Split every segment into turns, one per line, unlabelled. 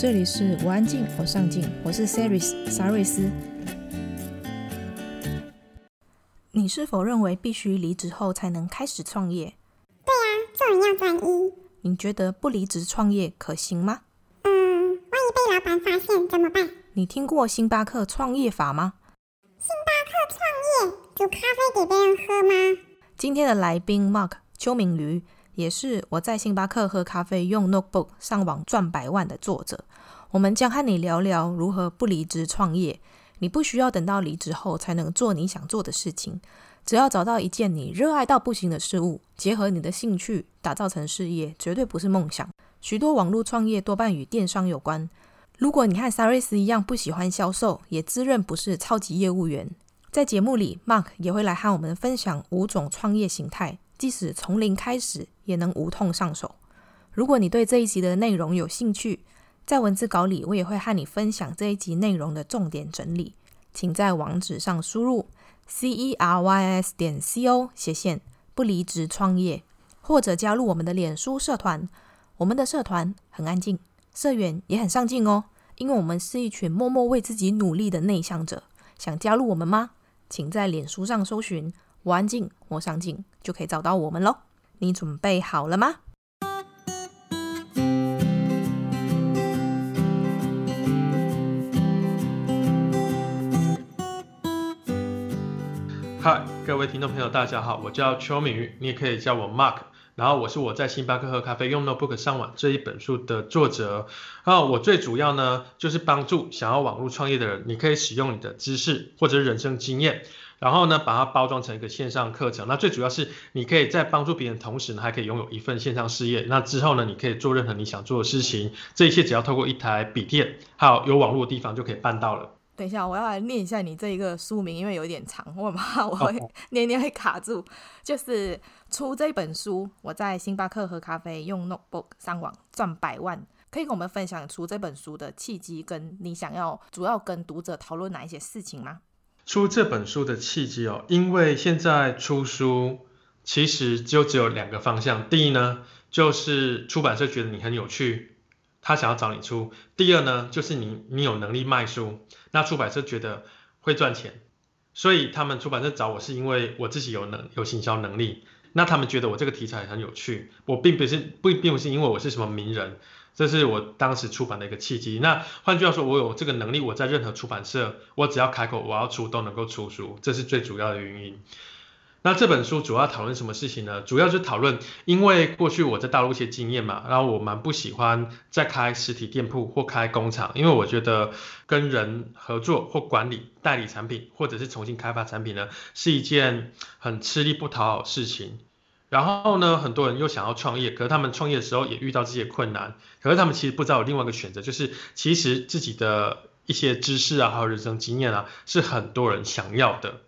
这里是我安静，我上进，我是 Saris 沙瑞斯。你是否认为必须离职后才能开始创业？
对啊，做人要专一。
你觉得不离职创业可行吗？
嗯，万一被老板发现怎么办？
你听过星巴克创业法吗？
星巴克创业，煮咖啡给别人喝吗？
今天的来宾 Mark 邱明瑜。也是我在星巴克喝咖啡用 Notebook 上网赚百万的作者。我们将和你聊聊如何不离职创业。你不需要等到离职后才能做你想做的事情，只要找到一件你热爱到不行的事物，结合你的兴趣，打造成事业，绝对不是梦想。许多网络创业多半与电商有关。如果你和萨瑞斯一样不喜欢销售，也自认不是超级业务员，在节目里，Mark 也会来和我们分享五种创业形态。即使从零开始，也能无痛上手。如果你对这一集的内容有兴趣，在文字稿里我也会和你分享这一集内容的重点整理。请在网址上输入 c e r y s 点 c o 斜线不离职创业，或者加入我们的脸书社团。我们的社团很安静，社员也很上进哦，因为我们是一群默默为自己努力的内向者。想加入我们吗？请在脸书上搜寻。我安静，我上镜，就可以找到我们喽。你准备好了吗？
嗨，各位听众朋友，大家好，我叫邱明瑜，你也可以叫我 Mark。然后我是我在星巴克喝咖啡用 Notebook 上网这一本书的作者。然后我最主要呢，就是帮助想要网络创业的人，你可以使用你的知识或者人生经验。然后呢，把它包装成一个线上课程。那最主要是，你可以在帮助别人同时呢，还可以拥有一份线上事业。那之后呢，你可以做任何你想做的事情。这一切只要透过一台笔电，还有有网络的地方就可以办到了。
等一下，我要来念一下你这一个书名，因为有点长，我很怕我会念念会卡住。就是出这本书，我在星巴克喝咖啡，用 Notebook 上网赚百万。可以跟我们分享出这本书的契机，跟你想要主要跟读者讨论哪一些事情吗？
出这本书的契机哦，因为现在出书其实就只有两个方向。第一呢，就是出版社觉得你很有趣，他想要找你出；第二呢，就是你你有能力卖书，那出版社觉得会赚钱，所以他们出版社找我是因为我自己有能有行销能力。那他们觉得我这个题材很有趣，我并不是不并不是因为我是什么名人。这是我当时出版的一个契机。那换句话说，我有这个能力，我在任何出版社，我只要开口我要出，都能够出书，这是最主要的原因。那这本书主要讨论什么事情呢？主要是讨论，因为过去我在大陆一些经验嘛，然后我蛮不喜欢再开实体店铺或开工厂，因为我觉得跟人合作或管理代理产品，或者是重新开发产品呢，是一件很吃力不讨好事情。然后呢，很多人又想要创业，可是他们创业的时候也遇到这些困难，可是他们其实不知道有另外一个选择，就是其实自己的一些知识啊，还有人生经验啊，是很多人想要的。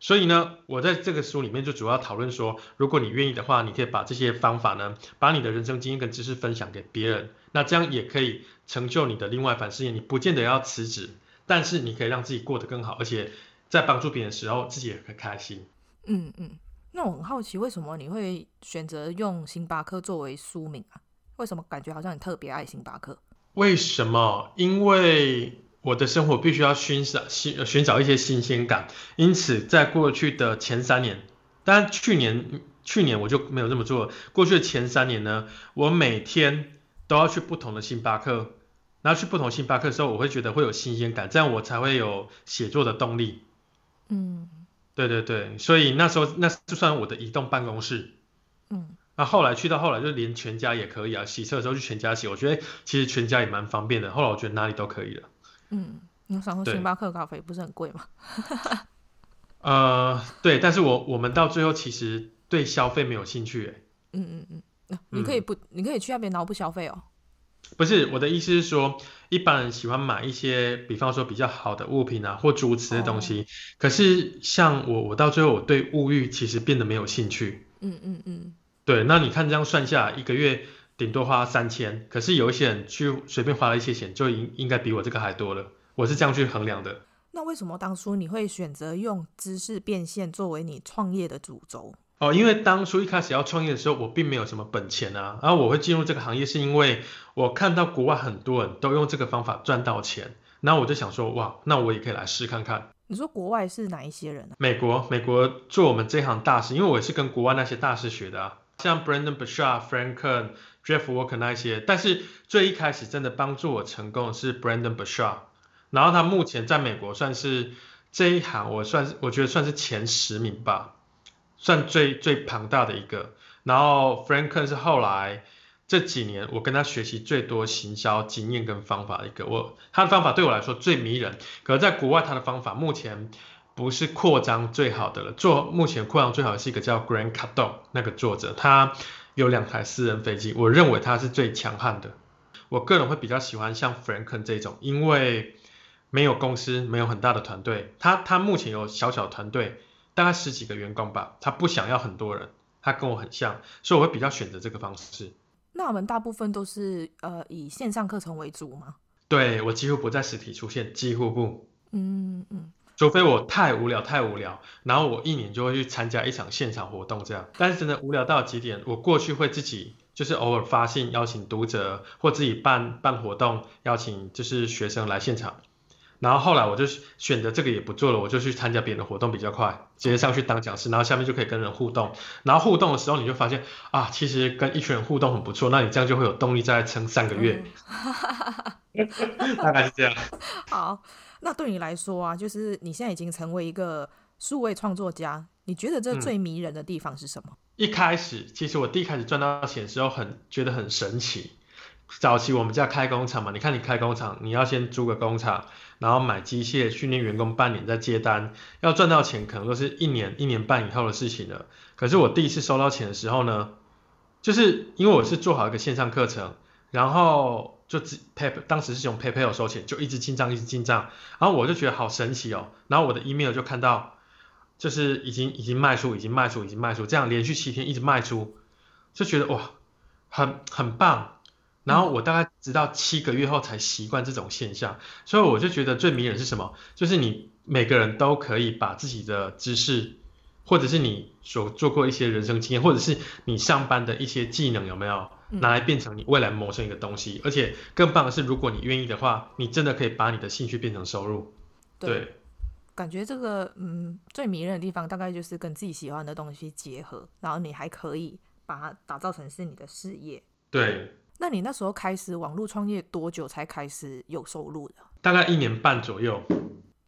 所以呢，我在这个书里面就主要讨论说，如果你愿意的话，你可以把这些方法呢，把你的人生经验跟知识分享给别人，那这样也可以成就你的另外一番事业。你不见得要辞职，但是你可以让自己过得更好，而且在帮助别人的时候，自己也很开心。
嗯嗯。那我很好奇，为什么你会选择用星巴克作为书名啊？为什么感觉好像你特别爱星巴克？
为什么？因为我的生活必须要寻找新寻找一些新鲜感，因此在过去的前三年，当然去年去年我就没有这么做。过去的前三年呢，我每天都要去不同的星巴克，然后去不同星巴克的时候，我会觉得会有新鲜感，这样我才会有写作的动力。嗯。对对对，所以那时候那就算我的移动办公室，嗯，那后来去到后来就连全家也可以啊，洗车的时候去全家洗，我觉得其实全家也蛮方便的。后来我觉得哪里都可以了。嗯，你想说星巴克咖啡不是很贵吗？呃，对，但是我我们到最后其实对消费没有兴趣，哎。嗯嗯嗯，你可以不，嗯、你可以去那边然后不消费哦。不是，我的意思是说，一般人喜欢买一些，比方说比较好的物品啊，或主持的东西。哦、可是像我，我到最后我对物欲其实变得没有兴趣。
嗯嗯嗯。
对，那你看这样算下来，一个月顶多花三千，可是有一些人去随便花了一些钱，就应应该比我这个还多了。我是这样去衡量的。
那为什么当初你会选择用知识变现作为你创业的主轴？
哦，因为当初一开始要创业的时候，我并没有什么本钱啊。然后我会进入这个行业，是因为我看到国外很多人都用这个方法赚到钱，然后我就想说，哇，那我也可以来试看看。
你说国外是哪一些人啊？
美国，美国做我们这行大师，因为我也是跟国外那些大师学的啊，像 Brandon Burchard、Frank Kern、Jeff Walker 那一些。但是最一开始真的帮助我成功的是 Brandon Burchard，然后他目前在美国算是这一行，我算是我觉得算是前十名吧。算最最庞大的一个，然后 Franken 是后来这几年我跟他学习最多行销经验跟方法的一个，我他的方法对我来说最迷人，可是在国外他的方法目前不是扩张最好的了，做目前扩张最好的是一个叫 Grant Cardone 那个作者，他有两台私人飞机，我认为他是最强悍的，我个人会比较喜欢像 Franken 这种，因为没有公司，没有很大的团队，他他目前有小小团队。大概十几个员工吧，他不想要很多人，他跟我很像，所以我会比较选择这个方式。
那我们大部分都是呃以线上课程为主吗？
对，我几乎不在实体出现，几乎不。
嗯嗯。
除非我太无聊太无聊，然后我一年就会去参加一场现场活动这样。但是真的无聊到极点，我过去会自己就是偶尔发信邀请读者，或自己办办活动邀请就是学生来现场。然后后来我就选择这个也不做了，我就去参加别人的活动比较快，直接上去当讲师，然后下面就可以跟人互动。然后互动的时候你就发现啊，其实跟一群人互动很不错，那你这样就会有动力再撑三个月。嗯、大概是这样。
好，那对你来说啊，就是你现在已经成为一个数位创作家，你觉得这最迷人的地方是什么？
嗯、一开始，其实我第一开始赚到钱的时候很，很觉得很神奇。早期我们家开工厂嘛，你看你开工厂，你要先租个工厂，然后买机械，训练员工半年再接单，要赚到钱可能都是一年一年半以后的事情了。可是我第一次收到钱的时候呢，就是因为我是做好一个线上课程，然后就只 pay 当时是用 PayPal 收钱，就一直进账一直进账，然后我就觉得好神奇哦，然后我的 email 就看到，就是已经已经卖出已经卖出已经卖出，这样连续七天一直卖出，就觉得哇，很很棒。然后我大概直到七个月后才习惯这种现象，所以我就觉得最迷人是什么？就是你每个人都可以把自己的知识，或者是你所做过一些人生经验，或者是你上班的一些技能，有没有拿来变成你未来谋生一个东西？而且更棒的是，如果你愿意的话，你真的可以把你的兴趣变成收入。对，对
感觉这个嗯最迷人的地方，大概就是跟自己喜欢的东西结合，然后你还可以把它打造成是你的事业。
对。
那你那时候开始网络创业多久才开始有收入的？
大概一年半左右，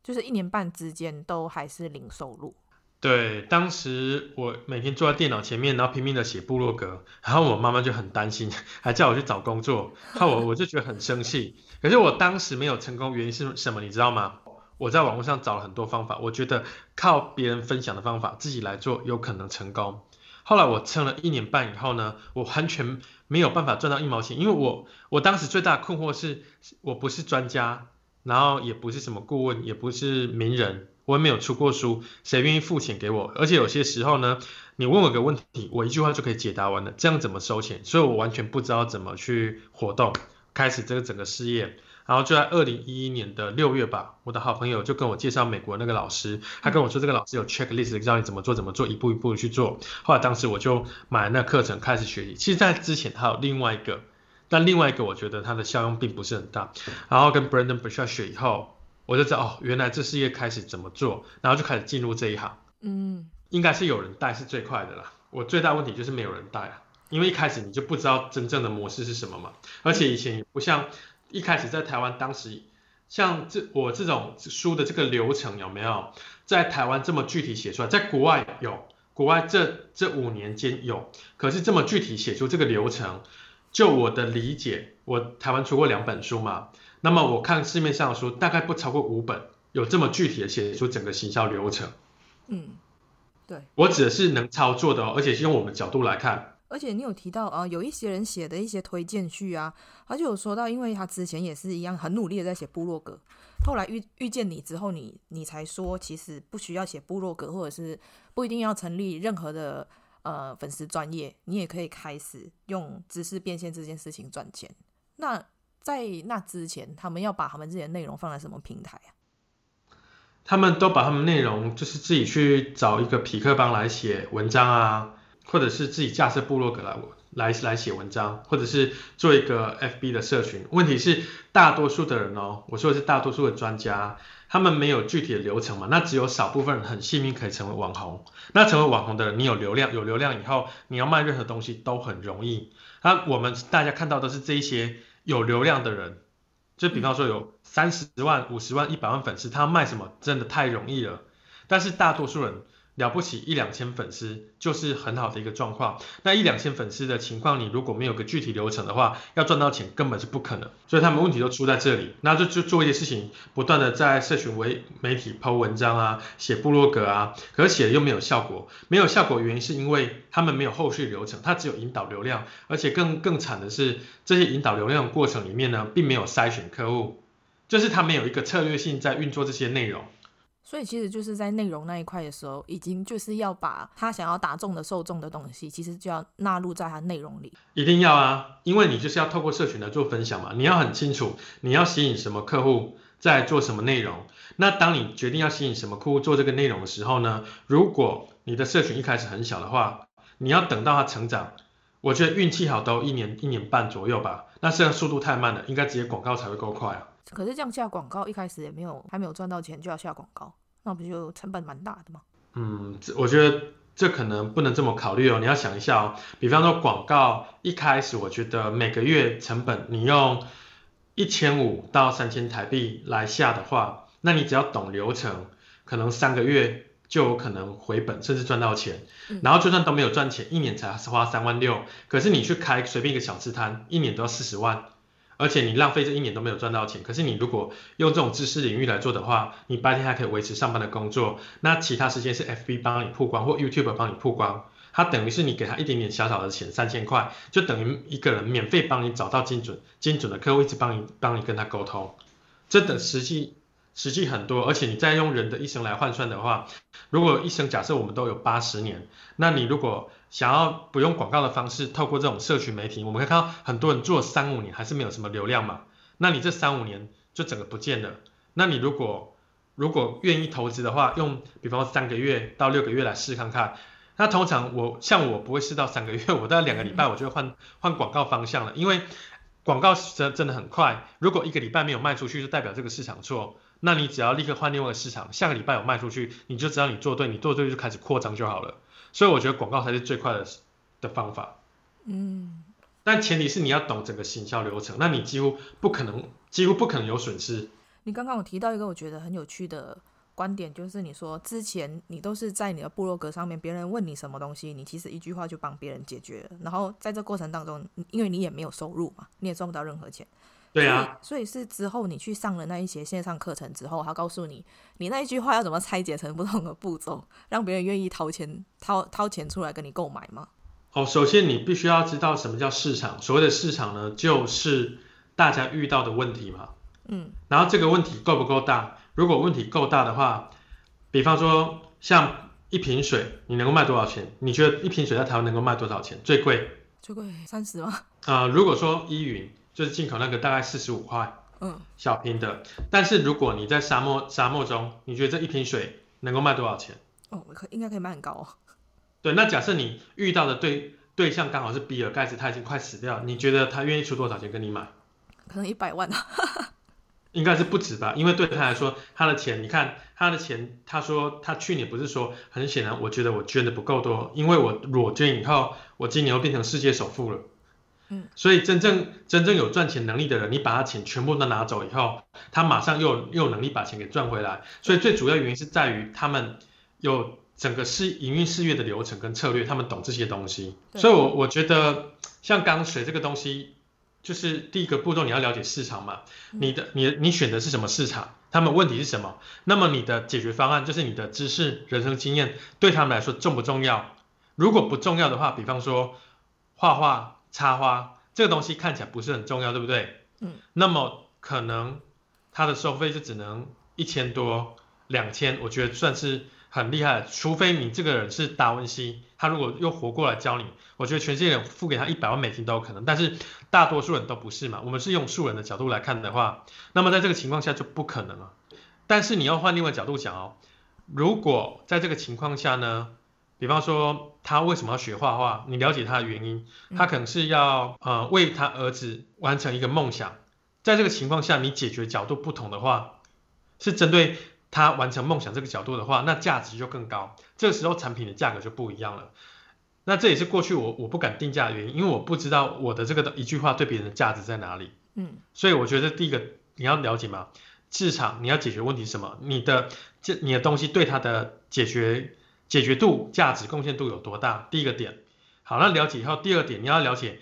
就是一年半之间都还是零收入。
对，当时我每天坐在电脑前面，然后拼命的写部落格，然后我妈妈就很担心，还叫我去找工作，然后我我就觉得很生气。可是我当时没有成功，原因是什么？你知道吗？我在网络上找了很多方法，我觉得靠别人分享的方法自己来做有可能成功。后来我撑了一年半以后呢，我完全没有办法赚到一毛钱，因为我我当时最大的困惑是，我不是专家，然后也不是什么顾问，也不是名人，我也没有出过书，谁愿意付钱给我？而且有些时候呢，你问我个问题，我一句话就可以解答完了，这样怎么收钱？所以我完全不知道怎么去活动，开始这个整个事业。然后就在二零一一年的六月吧，我的好朋友就跟我介绍美国那个老师，他跟我说这个老师有 checklist 教你怎么做怎么做，一步一步去做。后来当时我就买了那课程开始学习。其实，在之前还有另外一个，但另外一个我觉得它的效用并不是很大。然后跟 Brendon Burchard 学以后，我就知道哦，原来这事业开始怎么做，然后就开始进入这一行。嗯，应该是有人带是最快的啦。我最大问题就是没有人带啊，因为一开始你就不知道真正的模式是什么嘛，而且以前也不像。一开始在台湾，当时像这我这种书的这个流程有没有在台湾这么具体写出来？在国外有，国外这这五年间有，可是这么具体写出这个流程，就我的理解，我台湾出过两本书嘛，那么我看市面上的书大概不超过五本，有这么具体的写出整个行销流程。
嗯，对，
我指的是能操作的哦，而且是用我们角度来看。
而且你有提到啊，有一些人写的一些推荐序啊，而且有说到，因为他之前也是一样很努力的在写部落格，后来遇遇见你之后你，你才说其实不需要写部落格，或者是不一定要成立任何的呃粉丝专业，你也可以开始用知识变现这件事情赚钱。那在那之前，他们要把他们自己的内容放在什么平台啊？
他们都把他们内容就是自己去找一个痞客邦来写文章啊。或者是自己架设部落格来来来写文章，或者是做一个 FB 的社群。问题是大多数的人哦，我说的是大多数的专家，他们没有具体的流程嘛，那只有少部分人很幸运可以成为网红。那成为网红的人，你有流量，有流量以后，你要卖任何东西都很容易。那我们大家看到的是这一些有流量的人，就比方说有三十万、五十万、一百万粉丝，他卖什么真的太容易了。但是大多数人。了不起一两千粉丝就是很好的一个状况。那一两千粉丝的情况，你如果没有个具体流程的话，要赚到钱根本是不可能。所以他们问题都出在这里。那就就做一些事情，不断的在社群为媒体 po 文章啊，写部落格啊，可写又没有效果。没有效果原因是因为他们没有后续流程，他只有引导流量，而且更更惨的是这些引导流量过程里面呢，并没有筛选客户，就是他没有一个策略性在运作这些内容。
所以其实就是在内容那一块的时候，已经就是要把他想要打中的受众的东西，其实就要纳入在他内容里。
一定要啊，因为你就是要透过社群来做分享嘛，你要很清楚你要吸引什么客户，在做什么内容。那当你决定要吸引什么客户做这个内容的时候呢，如果你的社群一开始很小的话，你要等到它成长，我觉得运气好都一年一年半左右吧。那这样速度太慢了，应该直接广告才会够快啊。
可是这样下广告一开始也没有还没有赚到钱就要下广告。那不就成本蛮大的吗？
嗯，我觉得这可能不能这么考虑哦。你要想一下哦，比方说广告一开始，我觉得每个月成本你用一千五到三千台币来下的话，那你只要懂流程，可能三个月就有可能回本，甚至赚到钱。然后就算都没有赚钱，一年才花三万六，可是你去开随便一个小吃摊，一年都要四十万。而且你浪费这一年都没有赚到钱，可是你如果用这种知识领域来做的话，你白天还可以维持上班的工作，那其他时间是 FB 帮你曝光或 YouTube 帮你曝光，它等于是你给他一点点小小的钱，三千块，就等于一个人免费帮你找到精准精准的客户，一直帮你帮你跟他沟通，这等实际实际很多，而且你再用人的一生来换算的话，如果一生假设我们都有八十年，那你如果想要不用广告的方式，透过这种社群媒体，我们可以看到很多人做三五年还是没有什么流量嘛。那你这三五年就整个不见了。那你如果如果愿意投资的话，用比方说三个月到六个月来试看看。那通常我像我不会试到三个月，我大概两个礼拜我就会换 换广告方向了，因为广告真真的很快。如果一个礼拜没有卖出去，就代表这个市场错。那你只要立刻换另外一个市场，下个礼拜有卖出去，你就知道你做对，你做对就开始扩张就好了。所以我觉得广告才是最快的的方法，
嗯，
但前提是你要懂整个行销流程，那你几乎不可能，几乎不可能有损失。
你刚刚有提到一个我觉得很有趣的观点，就是你说之前你都是在你的部落格上面，别人问你什么东西，你其实一句话就帮别人解决了，然后在这过程当中，因为你也没有收入嘛，你也赚不到任何钱。
对啊，
所以，所以是之后你去上了那一些线上课程之后，他告诉你，你那一句话要怎么拆解成不同的步骤，让别人愿意掏钱掏掏钱出来跟你购买吗？
哦，首先你必须要知道什么叫市场。所谓的市场呢，就是大家遇到的问题嘛。
嗯。
然后这个问题够不够大？如果问题够大的话，比方说像一瓶水，你能够卖多少钱？你觉得一瓶水在台湾能够卖多少钱？最贵？
最贵三十吗？
啊、呃，如果说依云。就是进口那个大概四十五块，
嗯，
小瓶的。但是如果你在沙漠沙漠中，你觉得这一瓶水能够卖多少钱？
哦，可应该可以卖很高哦。
对，那假设你遇到的对对象刚好是比尔盖茨，他已经快死掉，你觉得他愿意出多少钱跟你买？
可能一百万啊。
应该是不止吧，因为对他来说，他的钱，你看他的钱，他说他去年不是说，很显然，我觉得我捐的不够多，因为我裸捐以后，我今年又变成世界首富了。
嗯，
所以真正真正有赚钱能力的人，你把他钱全部都拿走以后，他马上又有又有能力把钱给赚回来。所以最主要原因是在于他们有整个事营运事业的流程跟策略，他们懂这些东西。所以我我觉得像刚水这个东西，就是第一个步骤你要了解市场嘛，你的你你选的是什么市场，他们问题是什么，那么你的解决方案就是你的知识、人生经验对他们来说重不重要？如果不重要的话，比方说。画画、插花这个东西看起来不是很重要，对不对？
嗯。
那么可能他的收费就只能一千多、两千，我觉得算是很厉害。除非你这个人是达文西，他如果又活过来教你，我觉得全世界人付给他一百万美金都有可能。但是大多数人都不是嘛，我们是用素人的角度来看的话，那么在这个情况下就不可能了。但是你要换另外角度讲哦，如果在这个情况下呢，比方说他为什么要学画画，你了解他的原因，他可能是要呃为他儿子完成一个梦想，在这个情况下你解决角度不同的话，是针对他完成梦想这个角度的话，那价值就更高，这个时候产品的价格就不一样了。那这也是过去我我不敢定价的原因，因为我不知道我的这个一句话对别人的价值在哪里。
嗯，
所以我觉得第一个你要了解嘛。市场你要解决问题是什么？你的这你的东西对他的解决解决度、价值贡献度有多大？第一个点，好，那了解以后，第二点你要了解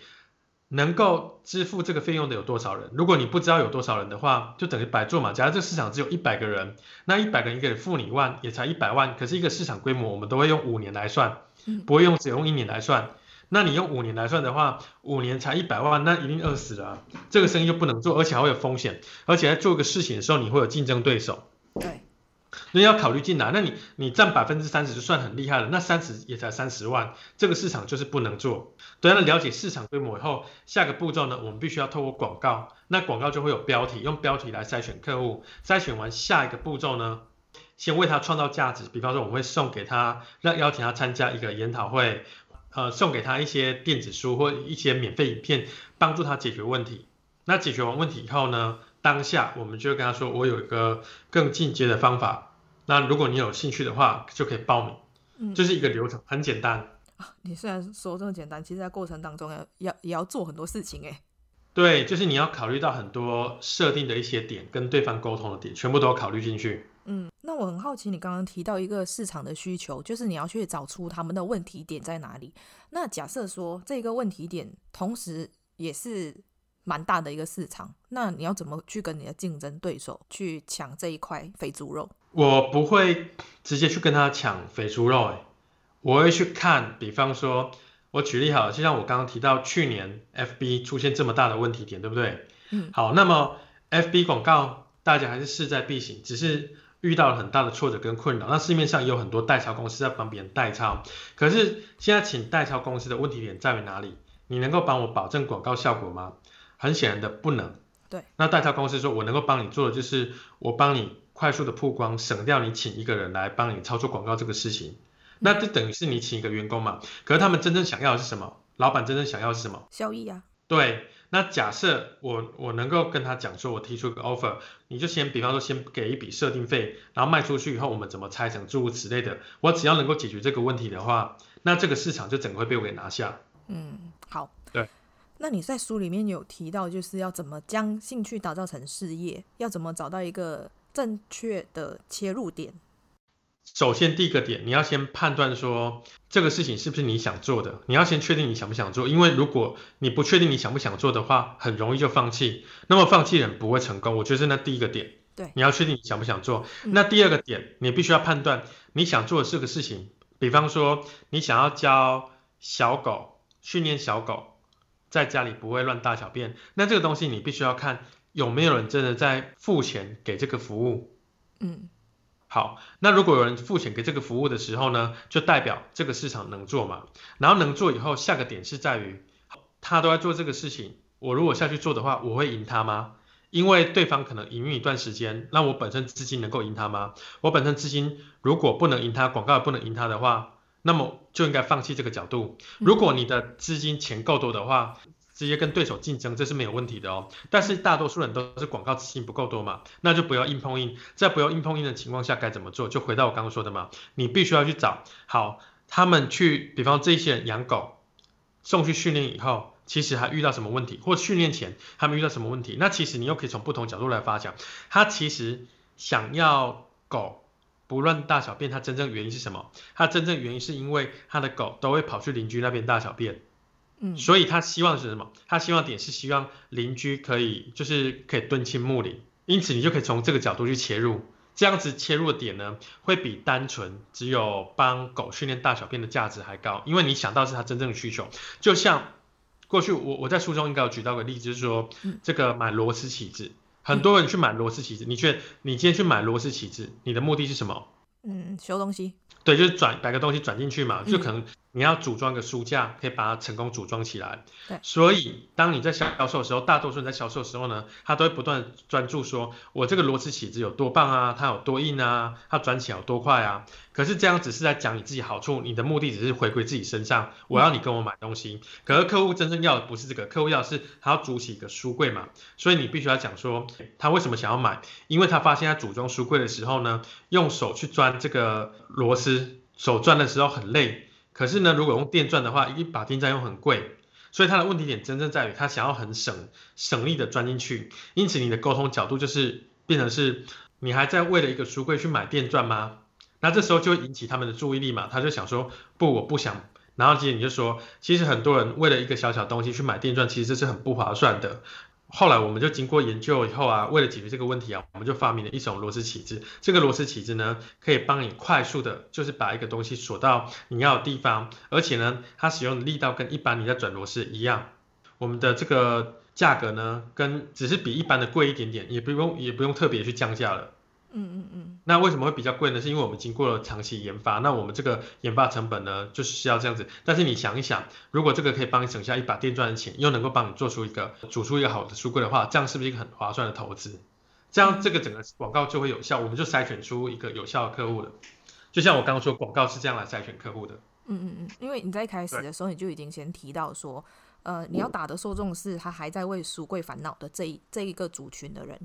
能够支付这个费用的有多少人。如果你不知道有多少人的话，就等于白做嘛。假如这个市场只有一百个人，那一百个人一个人付你一万，也才一百万。可是一个市场规模，我们都会用五年来算，不会用只用一年来算。那你用五年来算的话，五年才一百万，那一定饿死了啊。这个生意就不能做，而且还会有风险，而且在做一个事情的时候，你会有竞争对手。
对，
那要考虑进来，那你你占百分之三十就算很厉害了，那三十也才三十万，这个市场就是不能做。对，那了解市场规模以后，下个步骤呢，我们必须要透过广告，那广告就会有标题，用标题来筛选客户，筛选完下一个步骤呢，先为他创造价值，比方说我们会送给他，让邀请他参加一个研讨会。呃，送给他一些电子书或一些免费影片，帮助他解决问题。那解决完问题以后呢，当下我们就跟他说，我有一个更进阶的方法。那如果你有兴趣的话，就可以报名。嗯，就是一个流程，很简单。
你虽然说这么简单，其实在过程当中要要也要做很多事情哎。
对，就是你要考虑到很多设定的一些点，跟对方沟通的点，全部都要考虑进去。
嗯，那我很好奇，你刚刚提到一个市场的需求，就是你要去找出他们的问题点在哪里。那假设说这个问题点同时也是蛮大的一个市场，那你要怎么去跟你的竞争对手去抢这一块肥猪肉？
我不会直接去跟他抢肥猪肉，哎，我会去看，比方说，我举例好了，就像我刚刚提到去年 FB 出现这么大的问题点，对不对？嗯，好，那么 FB 广告大家还是势在必行，只是。遇到了很大的挫折跟困扰，那市面上也有很多代抄公司在帮别人代抄，可是现在请代抄公司的问题点在于哪里？你能够帮我保证广告效果吗？很显然的不能。
对，
那代抄公司说，我能够帮你做的就是我帮你快速的曝光，省掉你请一个人来帮你操作广告这个事情，那就等于是你请一个员工嘛。可是他们真正想要的是什么？老板真正想要的是什么？
效益啊。
对。那假设我我能够跟他讲说，我提出一个 offer，你就先比方说先给一笔设定费，然后卖出去以后我们怎么拆成，诸如此类的。我只要能够解决这个问题的话，那这个市场就整个会被我给拿下。
嗯，好。
对。
那你在书里面有提到，就是要怎么将兴趣打造成事业，要怎么找到一个正确的切入点。
首先，第一个点，你要先判断说这个事情是不是你想做的。你要先确定你想不想做，因为如果你不确定你想不想做的话，很容易就放弃。那么放弃人不会成功。我觉得是那第一个点。
对，
你要确定你想不想做。那第二个点，你必须要判断你想做的这个事情。比方说，你想要教小狗训练小狗在家里不会乱大小便，那这个东西你必须要看有没有人真的在付钱给这个服务。嗯。好，那如果有人付钱给这个服务的时候呢，就代表这个市场能做嘛。然后能做以后，下个点是在于，他都在做这个事情，我如果下去做的话，我会赢他吗？因为对方可能营运一段时间，那我本身资金能够赢他吗？我本身资金如果不能赢他，广告也不能赢他的话，那么就应该放弃这个角度。如果你的资金钱够多的话，直接跟对手竞争，这是没有问题的哦。但是大多数人都是广告资金不够多嘛，那就不要硬碰硬。在不要硬碰硬的情况下，该怎么做？就回到我刚刚说的嘛，你必须要去找好他们去，比方这些人养狗，送去训练以后，其实还遇到什么问题，或训练前他们遇到什么问题？那其实你又可以从不同角度来发想，他其实想要狗不乱大小便，他真正原因是什么？他真正原因是因为他的狗都会跑去邻居那边大小便。嗯，所以他希望是什么？他希望点是希望邻居可以就是可以敦亲睦邻，因此你就可以从这个角度去切入，这样子切入的点呢，会比单纯只有帮狗训练大小便的价值还高，因为你想到是他真正的需求。就像过去我我在书中应该有举到个例子，就是说，
嗯、
这个买螺丝起子，很多人去买螺丝起子，你却你今天去买螺丝起子，你的目的是什么？
嗯，修东西。
对，就是转摆个东西转进去嘛，就可能。
嗯
你要组装个书架，可以把它成功组装起来。
对，
所以当你在销售的时候，大多数人在销售的时候呢，他都会不断专注说，我这个螺丝起子有多棒啊，它有多硬啊，它转起来有多快啊。可是这样只是在讲你自己好处，你的目的只是回归自己身上，我要你跟我买东西。可是客户真正要的不是这个，客户要的是他要组起一个书柜嘛，所以你必须要讲说他为什么想要买，因为他发现他组装书柜的时候呢，用手去钻这个螺丝，手钻的时候很累。可是呢，如果用电钻的话，一把电钻又很贵，所以他的问题点真正在于他想要很省省力的钻进去。因此，你的沟通角度就是变成是，你还在为了一个书柜去买电钻吗？那这时候就会引起他们的注意力嘛，他就想说，不，我不想。然后接着你就说，其实很多人为了一个小小东西去买电钻，其实这是很不划算的。后来我们就经过研究以后啊，为了解决这个问题啊，我们就发明了一种螺丝起子。这个螺丝起子呢，可以帮你快速的，就是把一个东西锁到你要的地方，而且呢，它使用的力道跟一般你在转螺丝一样。我们的这个价格呢，跟只是比一般的贵一点点，也不用也不用特别去降价了。
嗯嗯嗯，
那为什么会比较贵呢？是因为我们经过了长期研发，那我们这个研发成本呢，就是需要这样子。但是你想一想，如果这个可以帮你省下一把电钻的钱，又能够帮你做出一个组出一个好的书柜的话，这样是不是一个很划算的投资？这样这个整个广告就会有效，我们就筛选出一个有效的客户了。就像我刚刚说，广告是这样来筛选客户的。
嗯嗯嗯，因为你在一开始的时候，你就已经先提到说，呃，你要打的受众是他还在为书柜烦恼的这一这一个族群的人。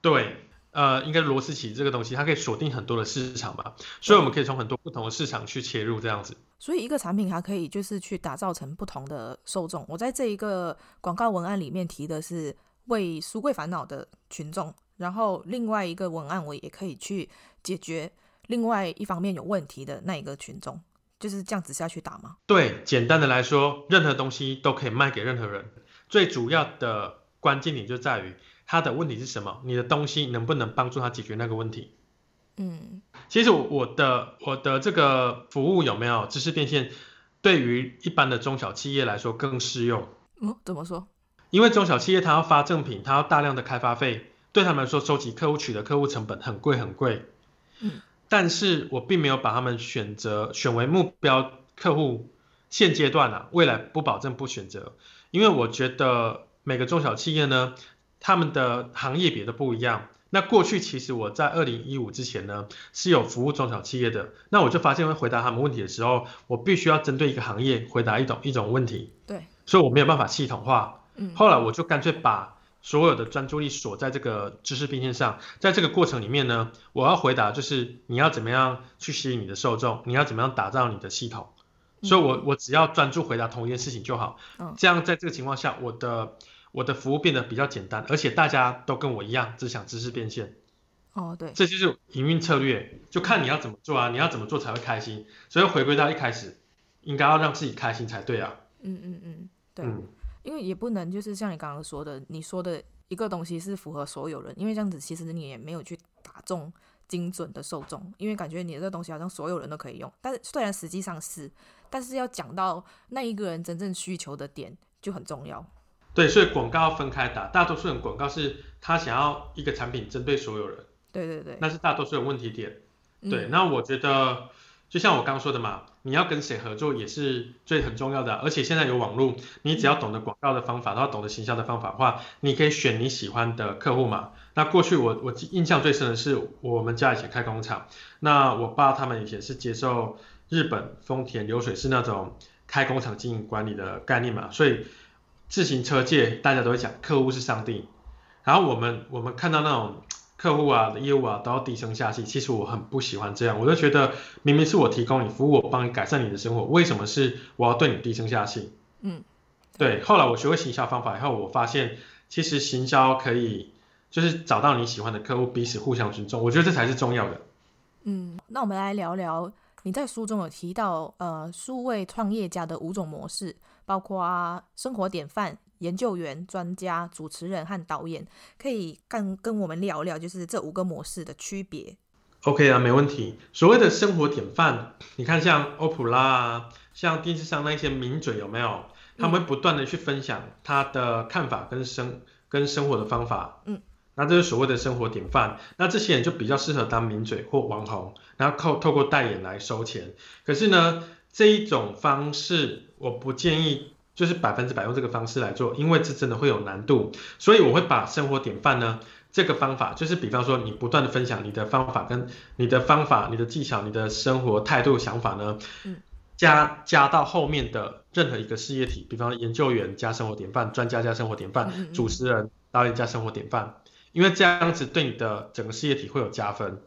对。呃，应该螺丝起这个东西，它可以锁定很多的市场吧，所以我们可以从很多不同的市场去切入这样子。
所以一个产品它可以就是去打造成不同的受众。我在这一个广告文案里面提的是为书柜烦恼的群众，然后另外一个文案我也可以去解决另外一方面有问题的那一个群众，就是这样子下去打吗？
对，简单的来说，任何东西都可以卖给任何人，最主要的关键点就在于。他的问题是什么？你的东西能不能帮助他解决那个问题？
嗯，
其实我的我的这个服务有没有知识变现，对于一般的中小企业来说更适用。
嗯，怎么说？
因为中小企业它要发赠品，它要大量的开发费，对他们来说收集客户取得客户成本很贵很贵。
嗯，
但是我并没有把他们选择选为目标客户，现阶段啊，未来不保证不选择，因为我觉得每个中小企业呢。他们的行业别的不一样。那过去其实我在二零一五之前呢，是有服务中小企业的。那我就发现，会回答他们问题的时候，我必须要针对一个行业回答一种一种问题。
对。
所以我没有办法系统化。
嗯。
后来我就干脆把所有的专注力锁在这个知识变现上。在这个过程里面呢，我要回答就是你要怎么样去吸引你的受众，你要怎么样打造你的系统。所以我我只要专注回答同一件事情就好。嗯。这样在这个情况下，我的。我的服务变得比较简单，而且大家都跟我一样，只想知识变现。
哦，对，
这就是营运策略，就看你要怎么做啊，你要怎么做才会开心。所以回归到一开始，应该要让自己开心才对啊。
嗯嗯嗯，对，
嗯，
因为也不能就是像你刚刚说的，你说的一个东西是符合所有人，因为这样子其实你也没有去打中精准的受众，因为感觉你的这个东西好像所有人都可以用，但是虽然实际上是，但是要讲到那一个人真正需求的点就很重要。
对，所以广告要分开打。大多数人广告是他想要一个产品针对所有人。
对对对。
那是大多数人问题点。对，
嗯、
那我觉得就像我刚刚说的嘛，你要跟谁合作也是最很重要的。而且现在有网络，你只要懂得广告的方法，然后懂得行销的方法的话，你可以选你喜欢的客户嘛。那过去我我印象最深的是我们家以前开工厂，那我爸他们以前是接受日本丰田流水式那种开工厂经营管理的概念嘛，所以。自行车界大家都会讲客户是上帝，然后我们我们看到那种客户啊的业务啊都要低声下气，其实我很不喜欢这样，我就觉得明明是我提供你服务，我帮你改善你的生活，为什么是我要对你低声下气？
嗯，
对。后来我学会行销方法以后，我发现其实行销可以就是找到你喜欢的客户，彼此互相尊重，我觉得这才是重要的。
嗯，那我们来聊聊你在书中有提到呃数位创业家的五种模式。包括生活典范、研究员、专家、主持人和导演，可以跟跟我们聊聊，就是这五个模式的区别。
OK 啊，没问题。所谓的生活典范，你看像欧普拉啊，像电视上那些名嘴有没有？他们会不断的去分享他的看法跟生跟生活的方法，
嗯，
那这是所谓的生活典范。那这些人就比较适合当名嘴或网红，然后靠透过代言来收钱。可是呢，这一种方式我不建议，就是百分之百用这个方式来做，因为这真的会有难度。所以我会把生活典范呢。这个方法就是，比方说你不断的分享你的方法跟你的方法、你的技巧、你的生活态度、想法呢，加加到后面的任何一个事业体，比方研究员加生活典范，专家加生活典范，主持人、导演加生活典范，因为这样子对你的整个事业体会有加分。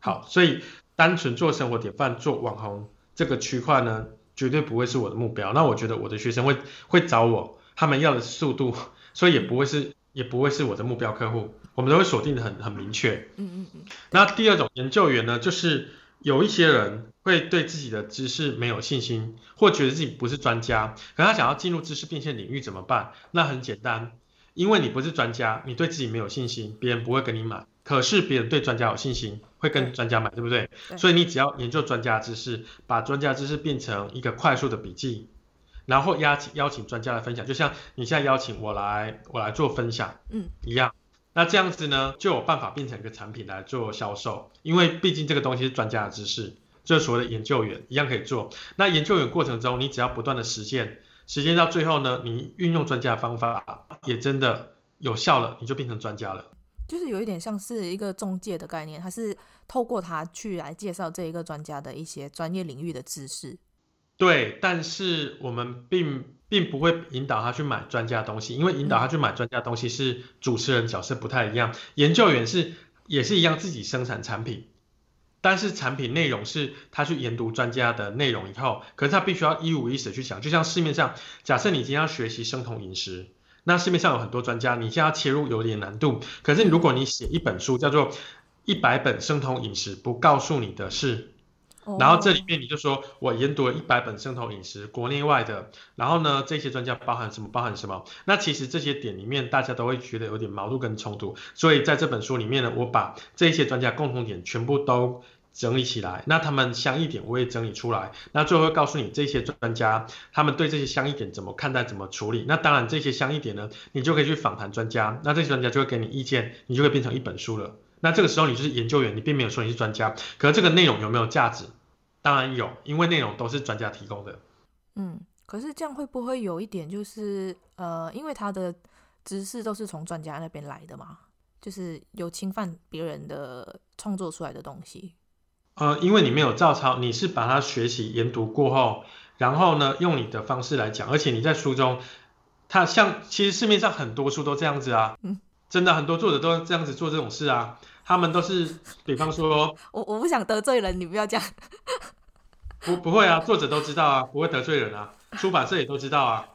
好，所以单纯做生活典范、做网红这个区块呢，绝对不会是我的目标。那我觉得我的学生会会找我，他们要的速度，所以也不会是也不会是我的目标客户。我们都会锁定的很很明确。嗯嗯嗯。那第二种研究员呢，就是有一些人会对自己的知识没有信心，或觉得自己不是专家，可他想要进入知识变现领域怎么办？那很简单，因为你不是专家，你对自己没有信心，别人不会跟你买。可是别人对专家有信心，会跟专家买，对不对？对。所以你只要研究专家知识，把专家知识变成一个快速的笔记，然后邀请邀请专家来分享，就像你现在邀请我来我来做分享，嗯，一样。那这样子呢，就有办法变成一个产品来做销售，因为毕竟这个东西是专家的知识，就是所谓的研究员一样可以做。那研究员过程中，你只要不断的实践，实践到最后呢，你运用专家的方法也真的有效了，你就变成专家了。
就是有一点像是一个中介的概念，他是透过他去来介绍这一个专家的一些专业领域的知识。
对，但是我们并。并不会引导他去买专家的东西，因为引导他去买专家的东西是主持人角色不太一样。研究员是也是一样自己生产产品，但是产品内容是他去研读专家的内容以后，可是他必须要一五一十去讲。就像市面上，假设你今天要学习生酮饮食，那市面上有很多专家，你现在要切入有点难度。可是如果你写一本书叫做《一百本生酮饮食不告诉你的事》。然后这里面你就说，我研读了一百本生酮饮食，国内外的，然后呢，这些专家包含什么？包含什么？那其实这些点里面，大家都会觉得有点矛盾跟冲突。所以在这本书里面呢，我把这些专家共同点全部都整理起来，那他们相异点我也整理出来，那最后告诉你这些专家他们对这些相异点怎么看待、怎么处理。那当然这些相异点呢，你就可以去访谈专家，那这些专家就会给你意见，你就会变成一本书了。那这个时候你就是研究员，你并没有说你是专家，可是这个内容有没有价值？当然有，因为内容都是专家提供的。
嗯，可是这样会不会有一点就是呃，因为他的知识都是从专家那边来的嘛，就是有侵犯别人的创作出来的东西？
呃，因为你没有照抄，你是把它学习研读过后，然后呢用你的方式来讲，而且你在书中，它像其实市面上很多书都这样子啊。嗯。真的很多作者都这样子做这种事啊，他们都是，比方说，
我我不想得罪人，你不要这样。
不不会啊，作者都知道啊，不会得罪人啊，出版社也都知道啊，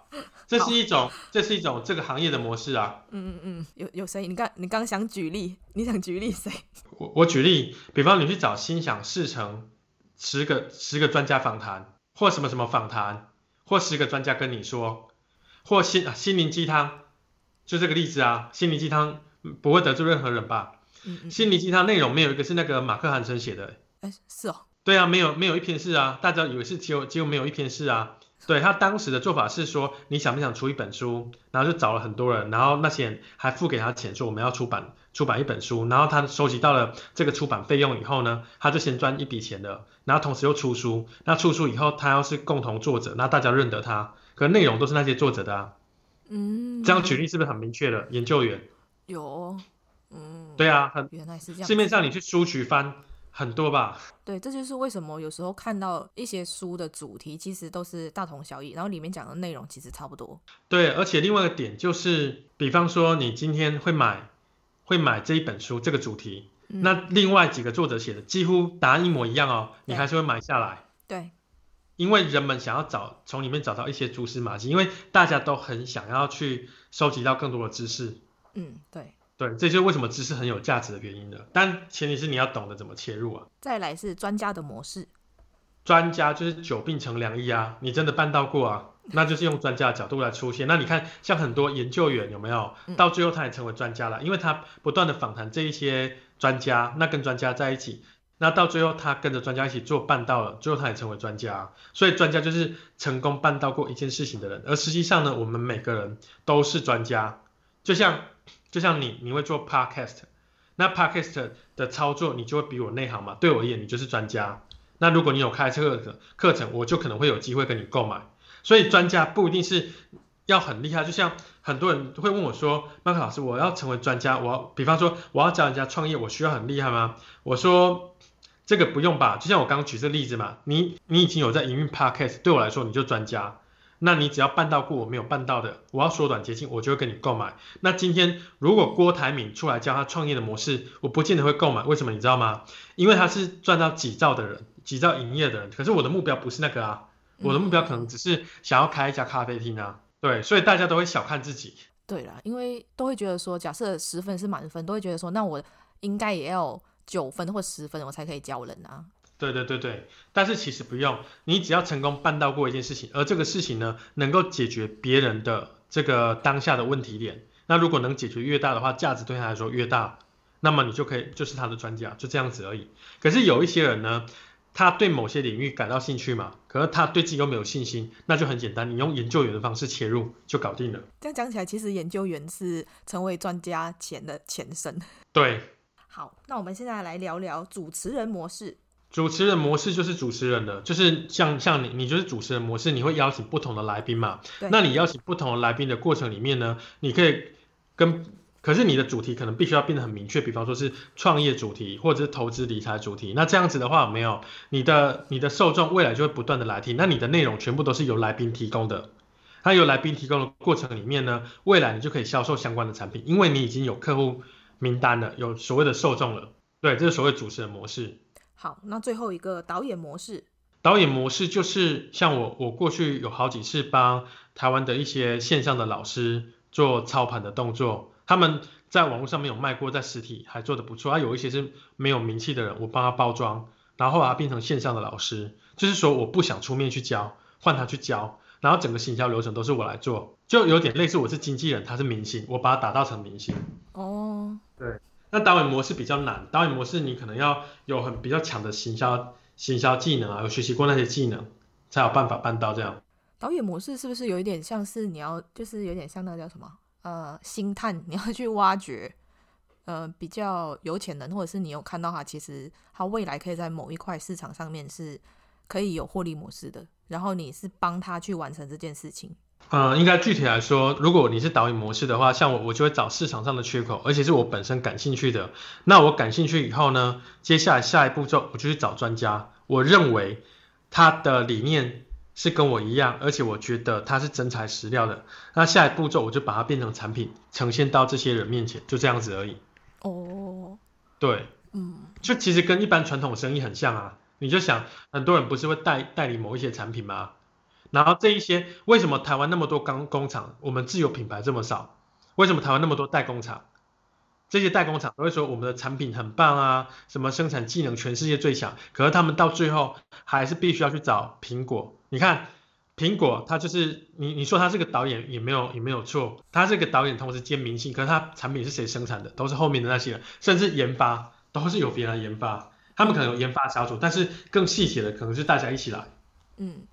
这是一种，这是一种这个行业的模式啊。
嗯嗯嗯，有有谁？你刚你刚想举例，你想举例谁？
我我举例，比方你去找心想事成十个十个专家访谈，或什么什么访谈，或十个专家跟你说，或心心灵鸡汤。就这个例子啊，心灵鸡汤不会得罪任何人吧？嗯嗯，心灵鸡汤内容没有一个是那个马克·韩森写的。
哎，是哦。
对啊，没有没有一篇是啊，大家以为是只有只有没有一篇是啊。对，他当时的做法是说，你想不想出一本书？然后就找了很多人，然后那些人还付给他钱，说我们要出版出版一本书。然后他收集到了这个出版费用以后呢，他就先赚一笔钱的，然后同时又出书。那出书以后，他要是共同作者，那大家认得他，可内容都是那些作者的啊。嗯，这样举例是不是很明确的？研究员
有，嗯，
对啊，很
原来是这样。
市面上你去书局翻很多吧？
对，这就是为什么有时候看到一些书的主题其实都是大同小异，然后里面讲的内容其实差不多。
对，而且另外一个点就是，比方说你今天会买会买这一本书这个主题，嗯，那另外几个作者写的几乎答案一模一样哦，你还是会买下来。
对。
因为人们想要找从里面找到一些蛛丝马迹，因为大家都很想要去收集到更多的知识。
嗯，对，
对，这就是为什么知识很有价值的原因的。但前提是你要懂得怎么切入啊。
再来是专家的模式，
专家就是久病成良医啊，你真的办到过啊？那就是用专家的角度来出现。那你看，像很多研究员有没有到最后他也成为专家了？因为他不断的访谈这一些专家，那跟专家在一起。那到最后他跟着专家一起做办到了，最后他也成为专家。所以专家就是成功办到过一件事情的人。而实际上呢，我们每个人都是专家。就像就像你，你会做 podcast，那 podcast 的操作你就会比我内行嘛。对我而言，你就是专家。那如果你有开这个课程，我就可能会有机会跟你购买。所以专家不一定是要很厉害。就像很多人会问我说，麦克老师，我要成为专家，我要比方说我要教人家创业，我需要很厉害吗？我说。这个不用吧，就像我刚刚举这个例子嘛，你你已经有在营运 Podcast，对我来说你就专家，那你只要办到过我没有办到的，我要缩短捷径，我就会跟你购买。那今天如果郭台铭出来教他创业的模式，我不见得会购买，为什么你知道吗？因为他是赚到几兆的人，几兆营业的人，可是我的目标不是那个啊，我的目标可能只是想要开一家咖啡厅啊，对，所以大家都会小看自己。
对啦，因为都会觉得说，假设十分是满分，都会觉得说，那我应该也要。九分或十分，我才可以教人啊。
对对对对，但是其实不用，你只要成功办到过一件事情，而这个事情呢，能够解决别人的这个当下的问题点，那如果能解决越大的话，价值对他来说越大，那么你就可以就是他的专家，就这样子而已。可是有一些人呢，他对某些领域感到兴趣嘛，可是他对自己又没有信心，那就很简单，你用研究员的方式切入就搞定了。
这样讲起来，其实研究员是成为专家前的前身。
对。
好，那我们现在来聊聊主持人模式。
主持人模式就是主持人的，就是像像你，你就是主持人模式，你会邀请不同的来宾嘛？对。那你邀请不同的来宾的过程里面呢，你可以跟，可是你的主题可能必须要变得很明确，比方说是创业主题或者是投资理财主题。那这样子的话，有没有你的你的受众未来就会不断的来听，那你的内容全部都是由来宾提供的。那由来宾提供的过程里面呢，未来你就可以销售相关的产品，因为你已经有客户。名单了，有所谓的受众了，对，这是所谓主持人模式。
好，那最后一个导演模式。
导演模式就是像我，我过去有好几次帮台湾的一些线上的老师做操盘的动作，他们在网络上面有卖过，在实体还做得不错。啊，有一些是没有名气的人，我帮他包装，然后把他变成线上的老师，就是说我不想出面去教，换他去教，然后整个行销流程都是我来做，就有点类似我是经纪人，他是明星，我把他打造成明星。
哦。
对，那导演模式比较难。导演模式你可能要有很比较强的行销行销技能啊，有学习过那些技能，才有办法办到这样。
导演模式是不是有一点像是你要，就是有点像那个叫什么？呃，星探，你要去挖掘，呃，比较有潜能，或者是你有看到他，其实他未来可以在某一块市场上面是可以有获利模式的，然后你是帮他去完成这件事情。
嗯，应该具体来说，如果你是导演模式的话，像我，我就会找市场上的缺口，而且是我本身感兴趣的。那我感兴趣以后呢，接下来下一步骤我就去找专家，我认为他的理念是跟我一样，而且我觉得他是真材实料的。那下一步骤我就把它变成产品，呈现到这些人面前，就这样子而已。
哦，
对，
嗯，
就其实跟一般传统生意很像啊。你就想，很多人不是会代代理某一些产品吗？然后这一些为什么台湾那么多钢工厂，我们自有品牌这么少？为什么台湾那么多代工厂？这些代工厂都会说我们的产品很棒啊，什么生产技能全世界最强，可是他们到最后还是必须要去找苹果。你看苹果，它就是你你说他是个导演也没有也没有错，他是个导演同时兼明星，可是他产品是谁生产的？都是后面的那些人，甚至研发都是由别人研发，他们可能有研发小组，但是更细节的可能是大家一起来。
嗯。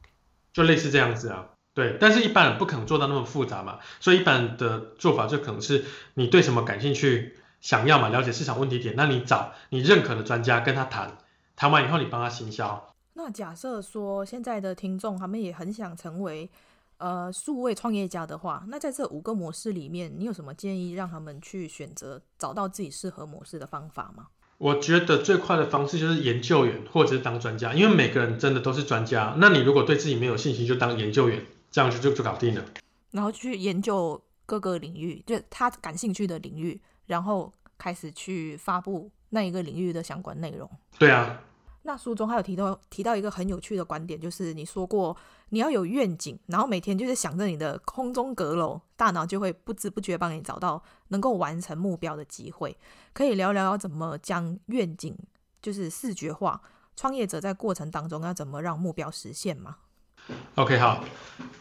就类似这样子啊，对，但是一般人不可能做到那么复杂嘛，所以一般的做法就可能是你对什么感兴趣，想要嘛，了解市场问题点，那你找你认可的专家跟他谈，谈完以后你帮他行销。
那假设说现在的听众他们也很想成为呃数位创业家的话，那在这五个模式里面，你有什么建议让他们去选择找到自己适合模式的方法吗？
我觉得最快的方式就是研究员或者是当专家，因为每个人真的都是专家。那你如果对自己没有信心，就当研究员，这样就就就搞定了。
然后去研究各个领域，就他感兴趣的领域，然后开始去发布那一个领域的相关内容。
对啊。
那书中还有提到提到一个很有趣的观点，就是你说过你要有愿景，然后每天就是想着你的空中阁楼，大脑就会不知不觉帮你找到能够完成目标的机会。可以聊聊要怎么将愿景就是视觉化，创业者在过程当中要怎么让目标实现吗
？OK，好，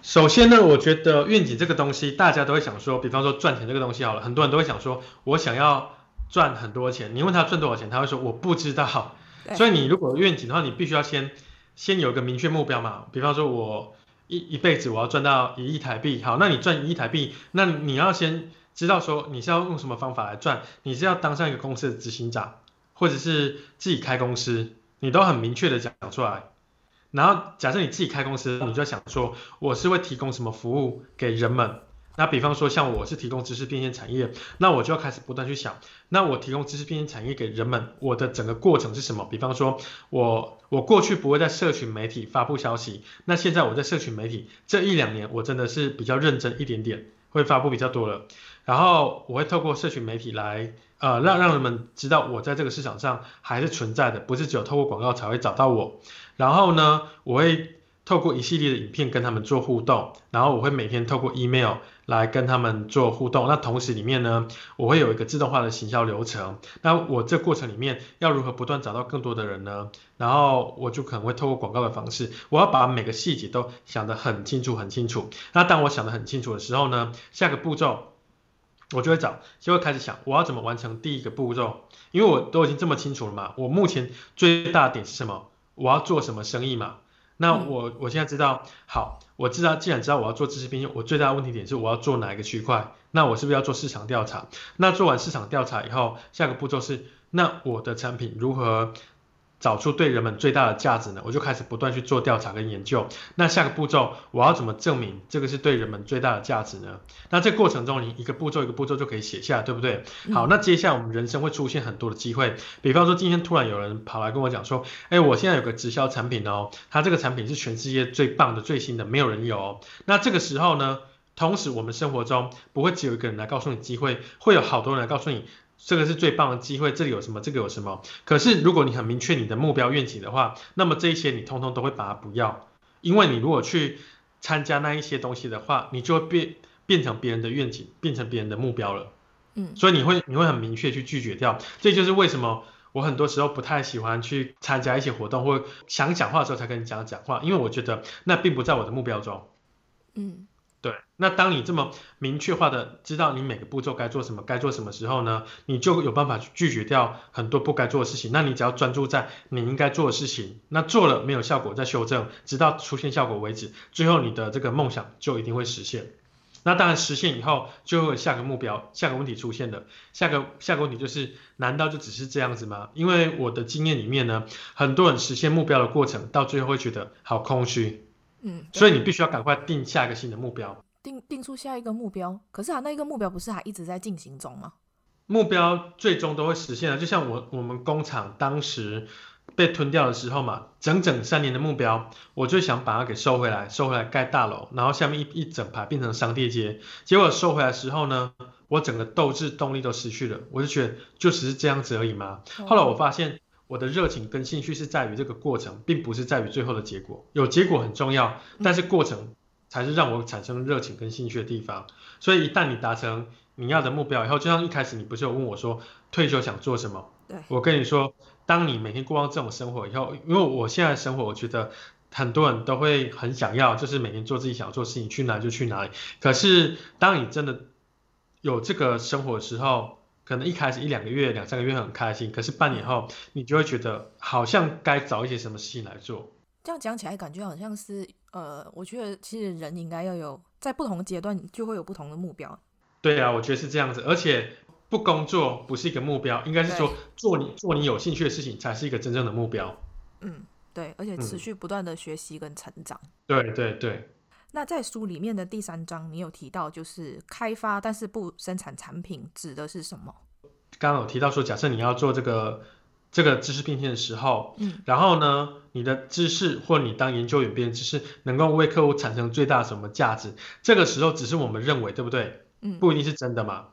首先呢，我觉得愿景这个东西大家都会想说，比方说赚钱这个东西好了，很多人都会想说，我想要赚很多钱。你问他赚多少钱，他会说我不知道。所以你如果有愿景的话，你必须要先先有一个明确目标嘛。比方说我一一辈子我要赚到一亿台币，好，那你赚一亿台币，那你要先知道说你是要用什么方法来赚，你是要当上一个公司的执行长，或者是自己开公司，你都很明确的讲出来。然后假设你自己开公司，你就想说我是会提供什么服务给人们。那比方说像我是提供知识变现产业，那我就要开始不断去想，那我提供知识变现产业给人们，我的整个过程是什么？比方说我我过去不会在社群媒体发布消息，那现在我在社群媒体这一两年我真的是比较认真一点点，会发布比较多了，然后我会透过社群媒体来呃让让人们知道我在这个市场上还是存在的，不是只有透过广告才会找到我，然后呢我会。透过一系列的影片跟他们做互动，然后我会每天透过 email 来跟他们做互动。那同时里面呢，我会有一个自动化的行销流程。那我这过程里面要如何不断找到更多的人呢？然后我就可能会透过广告的方式，我要把每个细节都想得很清楚很清楚。那当我想得很清楚的时候呢，下个步骤我就会找，就会开始想我要怎么完成第一个步骤，因为我都已经这么清楚了嘛。我目前最大的点是什么？我要做什么生意嘛？那我我现在知道，好，我知道，既然知道我要做知识变现，我最大的问题点是我要做哪一个区块？那我是不是要做市场调查？那做完市场调查以后，下个步骤是，那我的产品如何？找出对人们最大的价值呢，我就开始不断去做调查跟研究。那下个步骤，我要怎么证明这个是对人们最大的价值呢？那这过程中，你一个步骤一个步骤就可以写下，对不对？好，那接下来我们人生会出现很多的机会，比方说今天突然有人跑来跟我讲说，哎，我现在有个直销产品哦，它这个产品是全世界最棒的、最新的，没有人有哦。那这个时候呢，同时我们生活中不会只有一个人来告诉你机会，会有好多人来告诉你。这个是最棒的机会，这里有什么，这个有什么。可是如果你很明确你的目标愿景的话，那么这一些你通通都会把它不要，因为你如果去参加那一些东西的话，你就会变变成别人的愿景，变成别人的目标了。嗯，所以你会你会很明确去拒绝掉。这就是为什么我很多时候不太喜欢去参加一些活动，或想讲话的时候才跟你讲讲话，因为我觉得那并不在我的目标中。嗯。对，那当你这么明确化的知道你每个步骤该做什么，该做什么时候呢，你就有办法去拒绝掉很多不该做的事情。那你只要专注在你应该做的事情，那做了没有效果再修正，直到出现效果为止，最后你的这个梦想就一定会实现。那当然实现以后，就会有下个目标、下个问题出现的。下个下个问题就是，难道就只是这样子吗？因为我的经验里面呢，很多人实现目标的过程，到最后会觉得好空虚。嗯，所以你必须要赶快定下一个新的目标，
定定出下一个目标。可是啊，那一个目标不是还一直在进行中吗？
目标最终都会实现的，就像我我们工厂当时被吞掉的时候嘛，整整三年的目标，我就想把它给收回来，收回来盖大楼，然后下面一一整排变成商店街。结果收回来的时候呢，我整个斗志动力都失去了，我就觉得就只是这样子而已嘛。后来我发现。我的热情跟兴趣是在于这个过程，并不是在于最后的结果。有结果很重要，但是过程才是让我产生热情跟兴趣的地方。所以一旦你达成你要的目标以后，就像一开始你不是有问我说退休想做什么？对，我跟你说，当你每天过上这种生活以后，因为我现在生活，我觉得很多人都会很想要，就是每天做自己想做的事情，去哪就去哪里。可是当你真的有这个生活的时候，可能一开始一两个月、两三个月很开心，可是半年后你就会觉得好像该找一些什么事情来做。
这样讲起来，感觉好像是呃，我觉得其实人应该要有在不同阶段就会有不同的目标。
对啊，我觉得是这样子，而且不工作不是一个目标，应该是说做你做你有兴趣的事情才是一个真正的目标。
嗯，对，而且持续不断的学习跟成长。
嗯、对对对。
那在书里面的第三章，你有提到就是开发，但是不生产产品，指的是什么？
刚刚有提到说，假设你要做这个这个知识变现的时候，嗯，然后呢，你的知识或你当研究员变知识能够为客户产生最大什么价值？这个时候只是我们认为，对不对？嗯，不一定是真的嘛。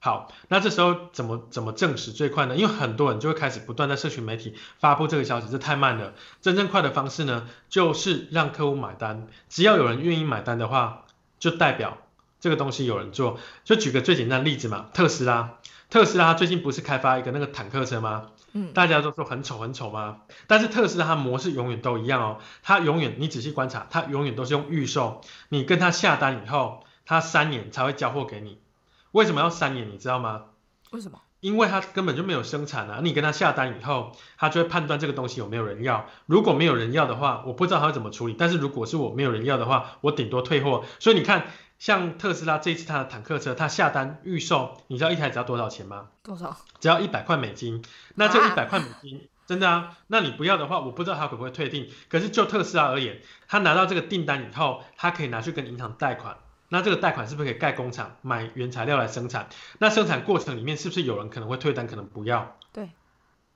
对。
好，那这时候怎么怎么证实最快呢？因为很多人就会开始不断在社群媒体发布这个消息，这太慢了。真正快的方式呢，就是让客户买单。只要有人愿意买单的话，就代表这个东西有人做。就举个最简单的例子嘛，特斯拉，特斯拉最近不是开发一个那个坦克车吗？嗯，大家都说很丑很丑吗？但是特斯拉它模式永远都一样哦，它永远你仔细观察，它永远都是用预售。你跟他下单以后，他三年才会交货给你。为什么要三年？你知道吗？
为什么？
因为他根本就没有生产啊，你跟他下单以后，他就会判断这个东西有没有人要。如果没有人要的话，我不知道他会怎么处理。但是如果是我没有人要的话，我顶多退货。所以你看，像特斯拉这一次他的坦克车，他下单预售，你知道一台只要多少钱吗？
多少？
只要一百块美金。那这一百块美金，啊、真的啊？那你不要的话，我不知道他会不会退订。可是就特斯拉而言，他拿到这个订单以后，他可以拿去跟银行贷款。那这个贷款是不是可以盖工厂，买原材料来生产？那生产过程里面是不是有人可能会退单，可能不要？
对。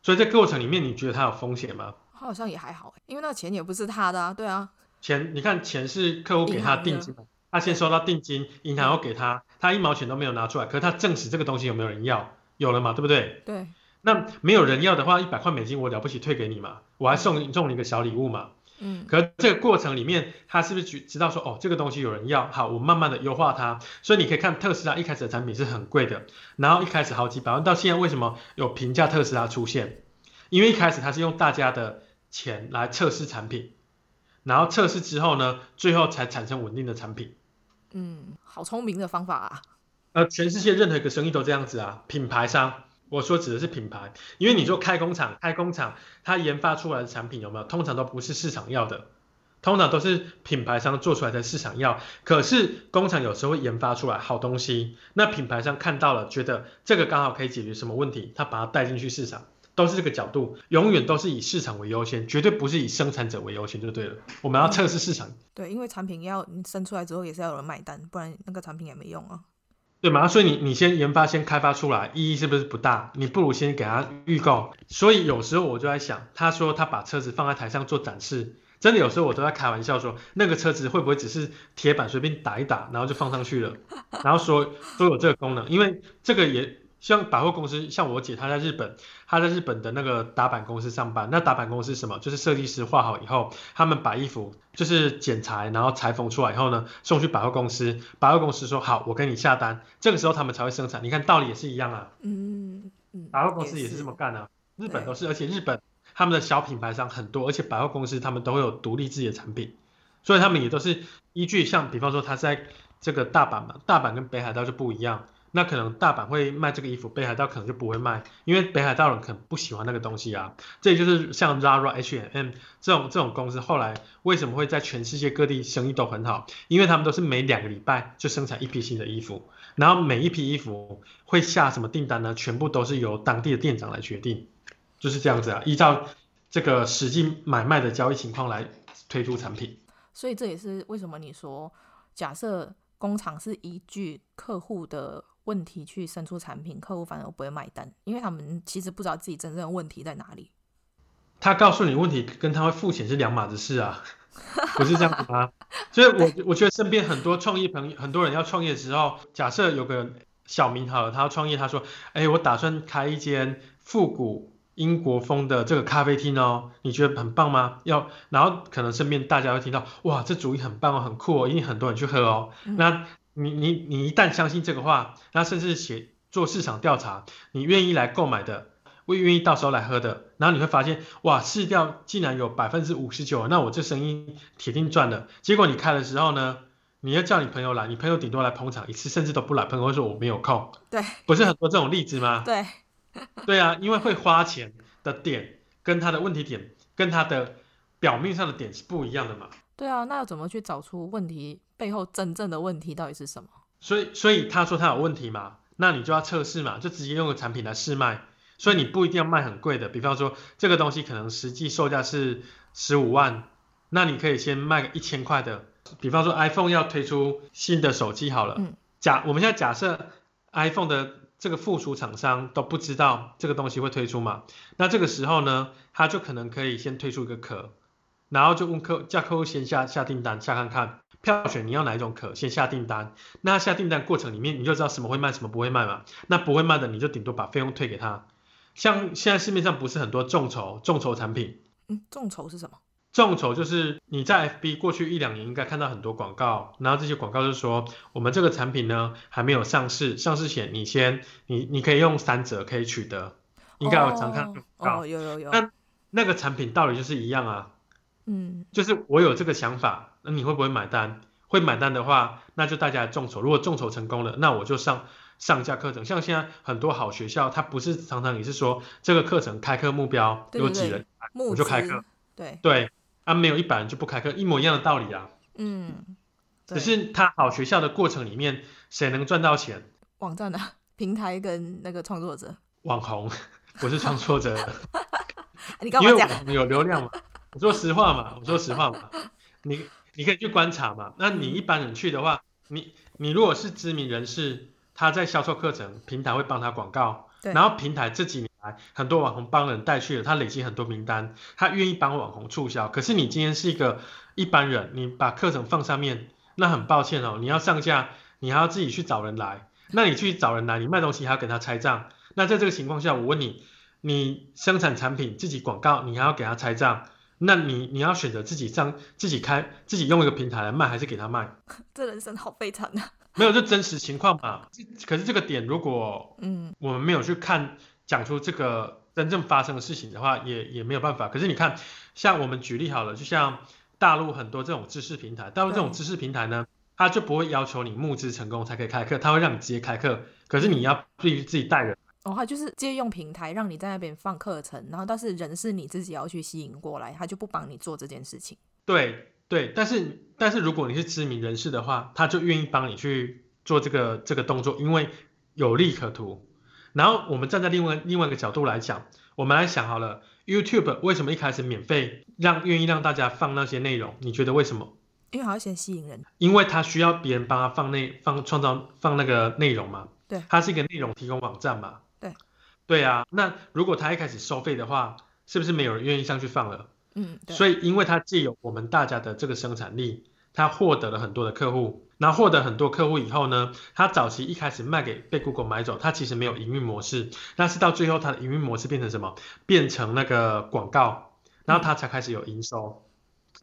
所以这过程里面，你觉得它有风险吗？
好像也还好，因为那个钱也不是他的啊。对啊。
钱，你看钱是客户给他定金，他先收到定金，银行要给他，他一毛钱都没有拿出来，可是他证实这个东西有没有人要？有了嘛，对不对？
对。
那没有人要的话，一百块美金我了不起退给你嘛，我还送送你一个小礼物嘛。
嗯，
可这个过程里面，他是不是知道说，哦，这个东西有人要，好，我慢慢的优化它。所以你可以看特斯拉一开始的产品是很贵的，然后一开始好几百万，到现在为什么有平价特斯拉出现？因为一开始它是用大家的钱来测试产品，然后测试之后呢，最后才产生稳定的产品。
嗯，好聪明的方法啊。
呃，全世界任何一个生意都这样子啊，品牌商。我说指的是品牌，因为你说开工厂，开工厂，它研发出来的产品有没有？通常都不是市场要的，通常都是品牌商做出来的市场要。可是工厂有时候会研发出来好东西，那品牌商看到了，觉得这个刚好可以解决什么问题，他把它带进去市场，都是这个角度，永远都是以市场为优先，绝对不是以生产者为优先就对了。我们要测试市场。
对，因为产品要生出来之后也是要有人买单，不然那个产品也没用啊。
对嘛？所以你你先研发，先开发出来，意义是不是不大？你不如先给他预告。所以有时候我就在想，他说他把车子放在台上做展示，真的有时候我都在开玩笑说，那个车子会不会只是铁板随便打一打，然后就放上去了，然后说都有这个功能，因为这个也。像百货公司，像我姐她在日本，她在日本的那个打板公司上班。那打板公司什么？就是设计师画好以后，他们把衣服就是剪裁，然后裁缝出来以后呢，送去百货公司。百货公司说好，我跟你下单，这个时候他们才会生产。你看道理也是一样啊。
嗯嗯。
百货公司也是这么干啊。日本都是，而且日本他们的小品牌商很多，而且百货公司他们都会有独立自己的产品，所以他们也都是依据像比方说他在这个大阪嘛，大阪跟北海道就不一样。那可能大阪会卖这个衣服，北海道可能就不会卖，因为北海道人可能不喜欢那个东西啊。这也就是像 Zara、H&M 这种这种公司，后来为什么会在全世界各地生意都很好？因为他们都是每两个礼拜就生产一批新的衣服，然后每一批衣服会下什么订单呢？全部都是由当地的店长来决定，就是这样子啊，依照这个实际买卖的交易情况来推出产品。
所以这也是为什么你说，假设工厂是依据客户的。问题去生出产品，客户反而不会买单，因为他们其实不知道自己真正的问题在哪里。
他告诉你问题跟他会付钱是两码子事啊，不是这样子吗？所以我我觉得身边很多创业朋友，很多人要创业的时候，假设有个小明好了，他要创业，他说，哎，我打算开一间复古英国风的这个咖啡厅哦，你觉得很棒吗？要，然后可能身边大家会听到，哇，这主意很棒哦，很酷哦，一定很多人去喝哦，嗯、那。你你你一旦相信这个话，那甚至写做市场调查，你愿意来购买的，会愿意到时候来喝的，然后你会发现，哇，市调竟然有百分之五十九，那我这生意铁定赚了。结果你开的时候呢，你要叫你朋友来，你朋友顶多来捧场一次，甚至都不来，朋友会说我没有空。
对，
不是很多这种例子吗？
对，
对啊，因为会花钱的点跟他的问题点跟他的表面上的点是不一样的嘛。
对啊，那要怎么去找出问题背后真正的问题到底是什么？
所以，所以他说他有问题嘛，那你就要测试嘛，就直接用个产品来试卖。所以你不一定要卖很贵的，比方说这个东西可能实际售价是十五万，那你可以先卖个一千块的。比方说 iPhone 要推出新的手机好了，嗯、假我们现在假设 iPhone 的这个附属厂商都不知道这个东西会推出嘛，那这个时候呢，他就可能可以先推出一个壳。然后就问客叫客户先下下订单下看看票选你要哪一种可先下订单，那下订单过程里面你就知道什么会卖什么不会卖嘛，那不会卖的你就顶多把费用退给他。像现在市面上不是很多众筹众筹产品，
嗯，众筹是什么？
众筹就是你在 FB 过去一两年应该看到很多广告，然后这些广告就是说我们这个产品呢还没有上市，上市前你先你你可以用三折可以取得，应该有常看广告。
哦，有有有。
那那个产品道理就是一样啊。
嗯，
就是我有这个想法，那你会不会买单？会买单的话，那就大家众筹。如果众筹成功了，那我就上上架课程。像现在很多好学校，它不是常常也是说这个课程开课目标有几人，我就开课。
对
对，啊，没有一百人就不开课，一模一样的道理啊。
嗯，
只是他好学校的过程里面，谁能赚到钱？
网站的平台跟那个创作者。
网红不是创作者。
你干嘛讲？因为
我们有流量嘛。我说实话嘛，我说实话嘛。你你可以去观察嘛。那你一般人去的话，你你如果是知名人士，他在销售课程，平台会帮他广告。然后平台这几年来，很多网红帮人带去了，他累积很多名单，他愿意帮网红促销。可是你今天是一个一般人，你把课程放上面，那很抱歉哦，你要上架，你还要自己去找人来。那你去找人来，你卖东西还要给他拆账。那在这个情况下，我问你，你生产产品自己广告，你还要给他拆账？那你你要选择自己上自己开自己用一个平台来卖，还是给他卖？
这人生好悲惨啊！
没有，就真实情况嘛。可是这个点，如果嗯，我们没有去看讲出这个真正发生的事情的话，也也没有办法。可是你看，像我们举例好了，就像大陆很多这种知识平台，大陆这种知识平台呢，它就不会要求你募资成功才可以开课，它会让你直接开课。可是你要必须自己带人。
哦，他就是借用平台让你在那边放课程，然后但是人是你自己要去吸引过来，他就不帮你做这件事情。
对。对，但是但是如果你是知名人士的话，他就愿意帮你去做这个这个动作，因为有利可图。然后我们站在另外另外一个角度来讲，我们来想好了，YouTube 为什么一开始免费让愿意让大家放那些内容？你觉得为什么？
因为好像先吸引人。
因为他需要别人帮他放内放创造放那个内容嘛。
对。
它是一个内容提供网站嘛。对。啊，那如果他一开始收费的话，是不是没有人愿意上去放了？
嗯，
所以因为他借由我们大家的这个生产力，他获得了很多的客户，然后获得很多客户以后呢，他早期一开始卖给被 Google 买走，他其实没有营运模式，但是到最后他的营运模式变成什么？变成那个广告，然后他才开始有营收。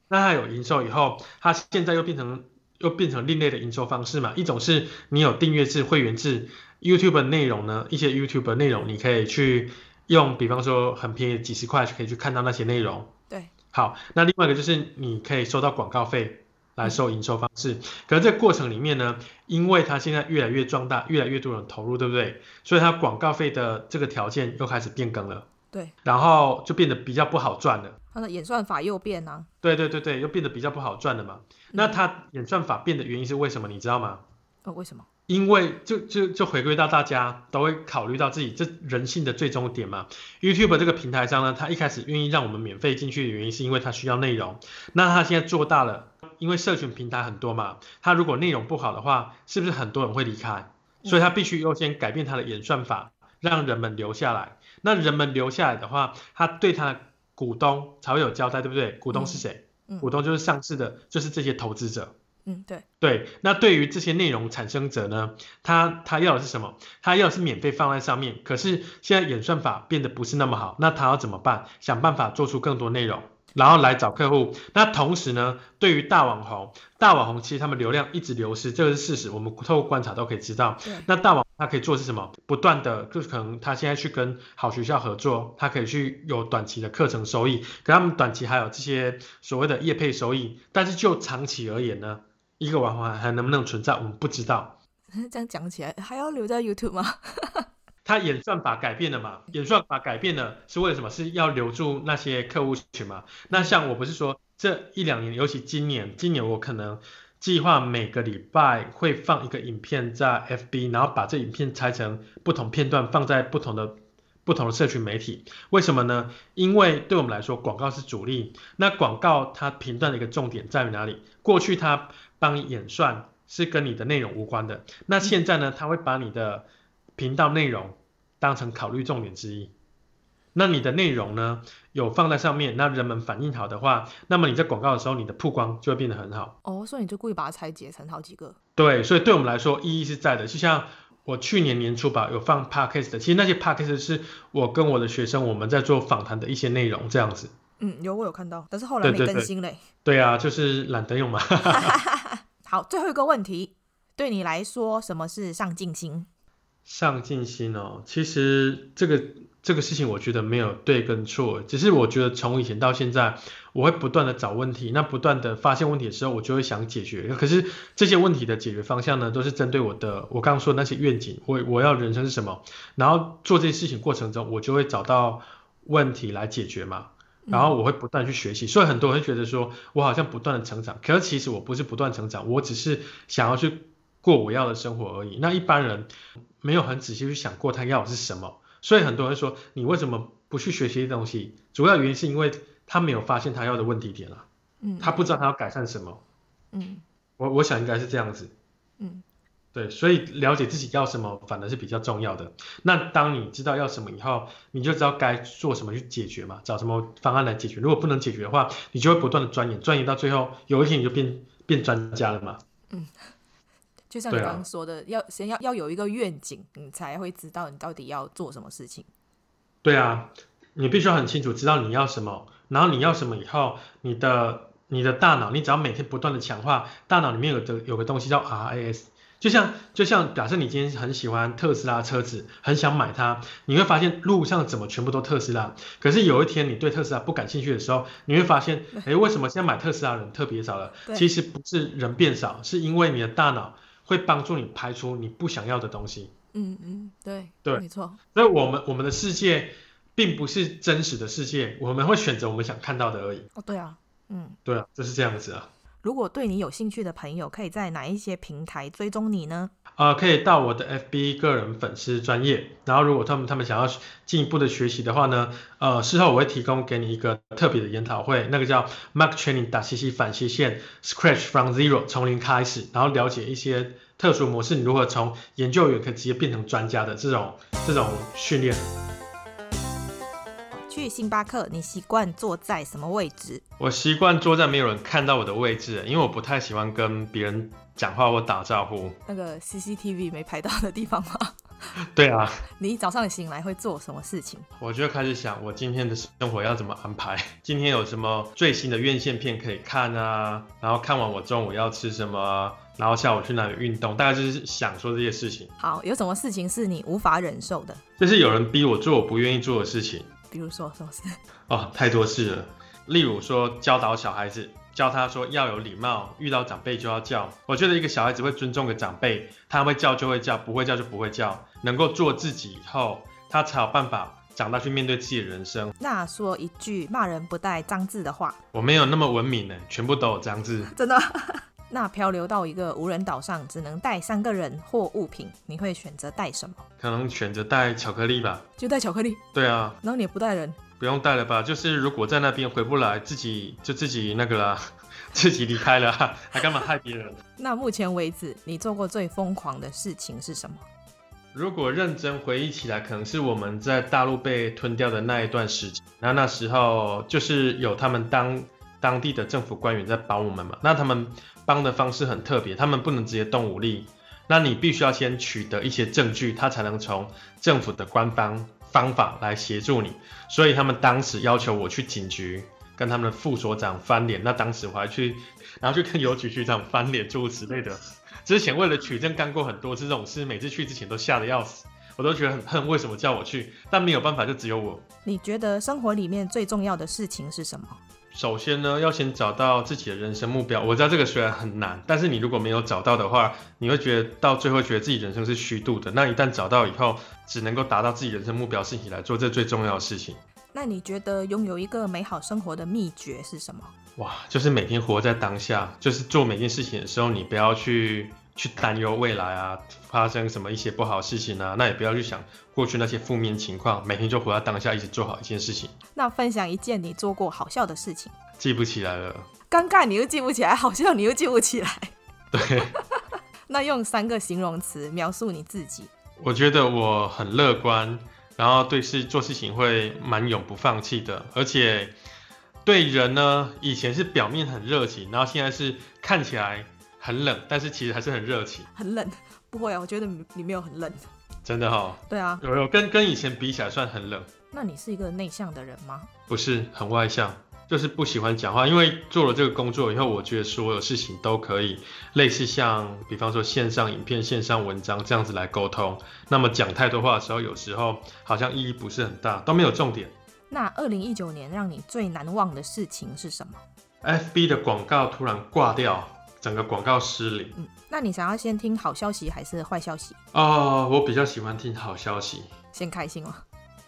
那他有营收以后，他现在又变成又变成另类的营收方式嘛？一种是你有订阅制、会员制，YouTube 的内容呢，一些 YouTube 的内容你可以去用，比方说很便宜几十块就可以去看到那些内容。对好，那另外一个就是你可以收到广告费来收营收方式，嗯、可是这个过程里面呢，因为它现在越来越壮大，越来越多人投入，对不对？所以它广告费的这个条件又开始变更了。
对，
然后就变得比较不好赚了。
它的演算法又变了。
对对对对，又变得比较不好赚了嘛。嗯、那它演算法变的原因是为什么？你知道吗？
哦，为什么？
因为就就就回归到大家都会考虑到自己这人性的最终点嘛。YouTube 这个平台上呢，它一开始愿意让我们免费进去的原因，是因为它需要内容。那它现在做大了，因为社群平台很多嘛，它如果内容不好的话，是不是很多人会离开？所以它必须优先改变它的演算法，让人们留下来。那人们留下来的话，他对他的股东才会有交代，对不对？股东是谁？股东就是上市的，就是这些投资者。
嗯，对
对，那对于这些内容产生者呢，他他要的是什么？他要的是免费放在上面，可是现在演算法变得不是那么好，那他要怎么办？想办法做出更多内容。然后来找客户，那同时呢，对于大网红，大网红其实他们流量一直流失，这个是事实，我们透过观察都可以知道。那大网他可以做的是什么？不断的，就是可能他现在去跟好学校合作，他可以去有短期的课程收益，可他们短期还有这些所谓的业配收益，但是就长期而言呢，一个网红还能不能存在，我们不知道。
这样讲起来，还要留在 YouTube 吗？
它演算法改变了嘛？演算法改变了是为了什么？是要留住那些客户群嘛？那像我不是说这一两年，尤其今年，今年我可能计划每个礼拜会放一个影片在 FB，然后把这影片拆成不同片段，放在不同的不同的社群媒体。为什么呢？因为对我们来说，广告是主力。那广告它频段的一个重点在于哪里？过去它帮你演算是跟你的内容无关的，那现在呢，他会把你的频道内容当成考虑重点之一，那你的内容呢，有放在上面，那人们反应好的话，那么你在广告的时候，你的曝光就会变得很好。
哦，所以你就故意把它拆解成好几个。
对，所以对我们来说意义是在的。就像我去年年初吧，有放 podcast 的，其实那些 podcast 是我跟我的学生我们在做访谈的一些内容这样子。
嗯，有我有看到，但是后来没更新嘞。
对啊，就是懒得用嘛。
好，最后一个问题，对你来说，什么是上进心？
上进心哦，其实这个这个事情我觉得没有对跟错，只是我觉得从以前到现在，我会不断的找问题，那不断的发现问题的时候，我就会想解决。可是这些问题的解决方向呢，都是针对我的我刚刚说的那些愿景，我我要人生是什么，然后做这些事情过程中，我就会找到问题来解决嘛。然后我会不断去学习，所以很多人会觉得说我好像不断的成长，可是其实我不是不断成长，我只是想要去过我要的生活而已。那一般人没有很仔细去想过他要的是什么。所以很多人说，你为什么不去学习东西？主要原因是因为他没有发现他要的问题点了，嗯，他不知道他要改善什么，嗯，我我想应该是这样子，嗯，对，所以了解自己要什么反而是比较重要的。那当你知道要什么以后，你就知道该做什么去解决嘛，找什么方案来解决。如果不能解决的话，你就会不断的钻研，钻研到最后，有一天你就变变专家了嘛，嗯。
就像你刚刚说的，啊、要先要要有一个愿景，你才会知道你到底要做什么事情。
对啊，你必须要很清楚知道你要什么，然后你要什么以后，你的你的大脑，你只要每天不断的强化，大脑里面有的有个东西叫 RAS，就像就像假设你今天很喜欢特斯拉车子，很想买它，你会发现路上怎么全部都特斯拉，可是有一天你对特斯拉不感兴趣的时候，你会发现，哎，为什么现在买特斯拉的人特别少了？其实不是人变少，是因为你的大脑。会帮助你排除你不想要的东西。
嗯嗯，对
对，没错。所以，我们我们的世界并不是真实的世界，我们会选择我们想看到的而已。
哦，对啊，嗯，
对啊，就是这样子啊。
如果对你有兴趣的朋友，可以在哪一些平台追踪你呢？
呃，可以到我的 FB 个人粉丝专业，然后如果他们他们想要进一步的学习的话呢，呃，事后我会提供给你一个特别的研讨会，那个叫 Mark Training 打斜斜反斜线 Scratch from Zero 从零开始，然后了解一些特殊模式，你如何从研究员可以直接变成专家的这种这种训练。
去星巴克，你习惯坐在什么位置？
我习惯坐在没有人看到我的位置，因为我不太喜欢跟别人讲话或打招呼。
那个 CCTV 没拍到的地方吗？
对啊。
你早上醒来会做什么事情？
我就开始想，我今天的生活要怎么安排？今天有什么最新的院线片可以看啊？然后看完我中午要吃什么？然后下午去哪里运动？大概就是想说这些事情。
好，有什么事情是你无法忍受的？
就是有人逼我做我不愿意做的事情。
比如说是不是？
哦，太多事了。例如说教导小孩子，教他说要有礼貌，遇到长辈就要叫。我觉得一个小孩子会尊重个长辈，他会叫就会叫，不会叫就不会叫。能够做自己以后，他才有办法长大去面对自己的人生。
那说一句骂人不带脏字的话。
我没有那么文明呢，全部都有脏字。
真的？那漂流到一个无人岛上，只能带三个人或物品，你会选择带什么？
可能选择带巧克力吧。
就带巧克力？
对啊。
然后你也不带人？
不用带了吧？就是如果在那边回不来，自己就自己那个啦，自己离开了，还干嘛害别人？
那目前为止，你做过最疯狂的事情是什么？
如果认真回忆起来，可能是我们在大陆被吞掉的那一段时间。那那时候就是有他们当当地的政府官员在帮我们嘛。那他们。帮的方式很特别，他们不能直接动武力，那你必须要先取得一些证据，他才能从政府的官方方法来协助你。所以他们当时要求我去警局跟他们的副所长翻脸，那当时我还去，然后去跟邮局局长翻脸，诸如此类的。之前为了取证干过很多次这种事，每次去之前都吓得要死，我都觉得很恨，为什么叫我去？但没有办法，就只有我。
你觉得生活里面最重要的事情是什么？
首先呢，要先找到自己的人生目标。我知道这个虽然很难，但是你如果没有找到的话，你会觉得到最后觉得自己人生是虚度的。那一旦找到以后，只能够达到自己人生目标，自己来做这最重要的事情。
那你觉得拥有一个美好生活的秘诀是什么？
哇，就是每天活在当下，就是做每件事情的时候，你不要去。去担忧未来啊，发生什么一些不好的事情啊，那也不要去想过去那些负面情况，每天就活在当下，一直做好一件事情。
那分享一件你做过好笑的事情。
记不起来了。
尴尬你又记不起来，好笑你又记不起来。
对。
那用三个形容词描述你自己。
我觉得我很乐观，然后对事做事情会蛮永不放弃的，而且对人呢，以前是表面很热情，然后现在是看起来。很冷，但是其实还是很热情。
很冷，不会啊，我觉得你没有很冷。
真的哈、哦？
对啊，
有有跟跟以前比起来算很冷。
那你是一个内向的人吗？
不是，很外向。就是不喜欢讲话，因为做了这个工作以后，我觉得所有事情都可以类似像，比方说线上影片、线上文章这样子来沟通。那么讲太多话的时候，有时候好像意义不是很大，都没有重点。
那二零一九年让你最难忘的事情是什么
？FB 的广告突然挂掉，整个广告失灵。
嗯，那你想要先听好消息还是坏消息？
哦，我比较喜欢听好消息，
先开心哦。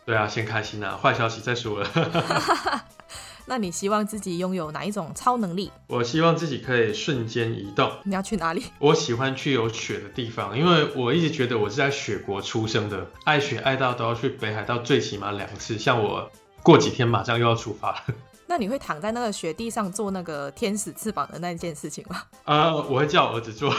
对啊，先开心啊，坏消息再说了。
那你希望自己拥有哪一种超能力？
我希望自己可以瞬间移动。
你要去哪里？
我喜欢去有雪的地方，因为我一直觉得我是在雪国出生的，爱雪爱到都要去北海道最起码两次。像我过几天马上又要出发了。
那你会躺在那个雪地上做那个天使翅膀的那件事情吗？
啊、呃，我会叫我儿子做。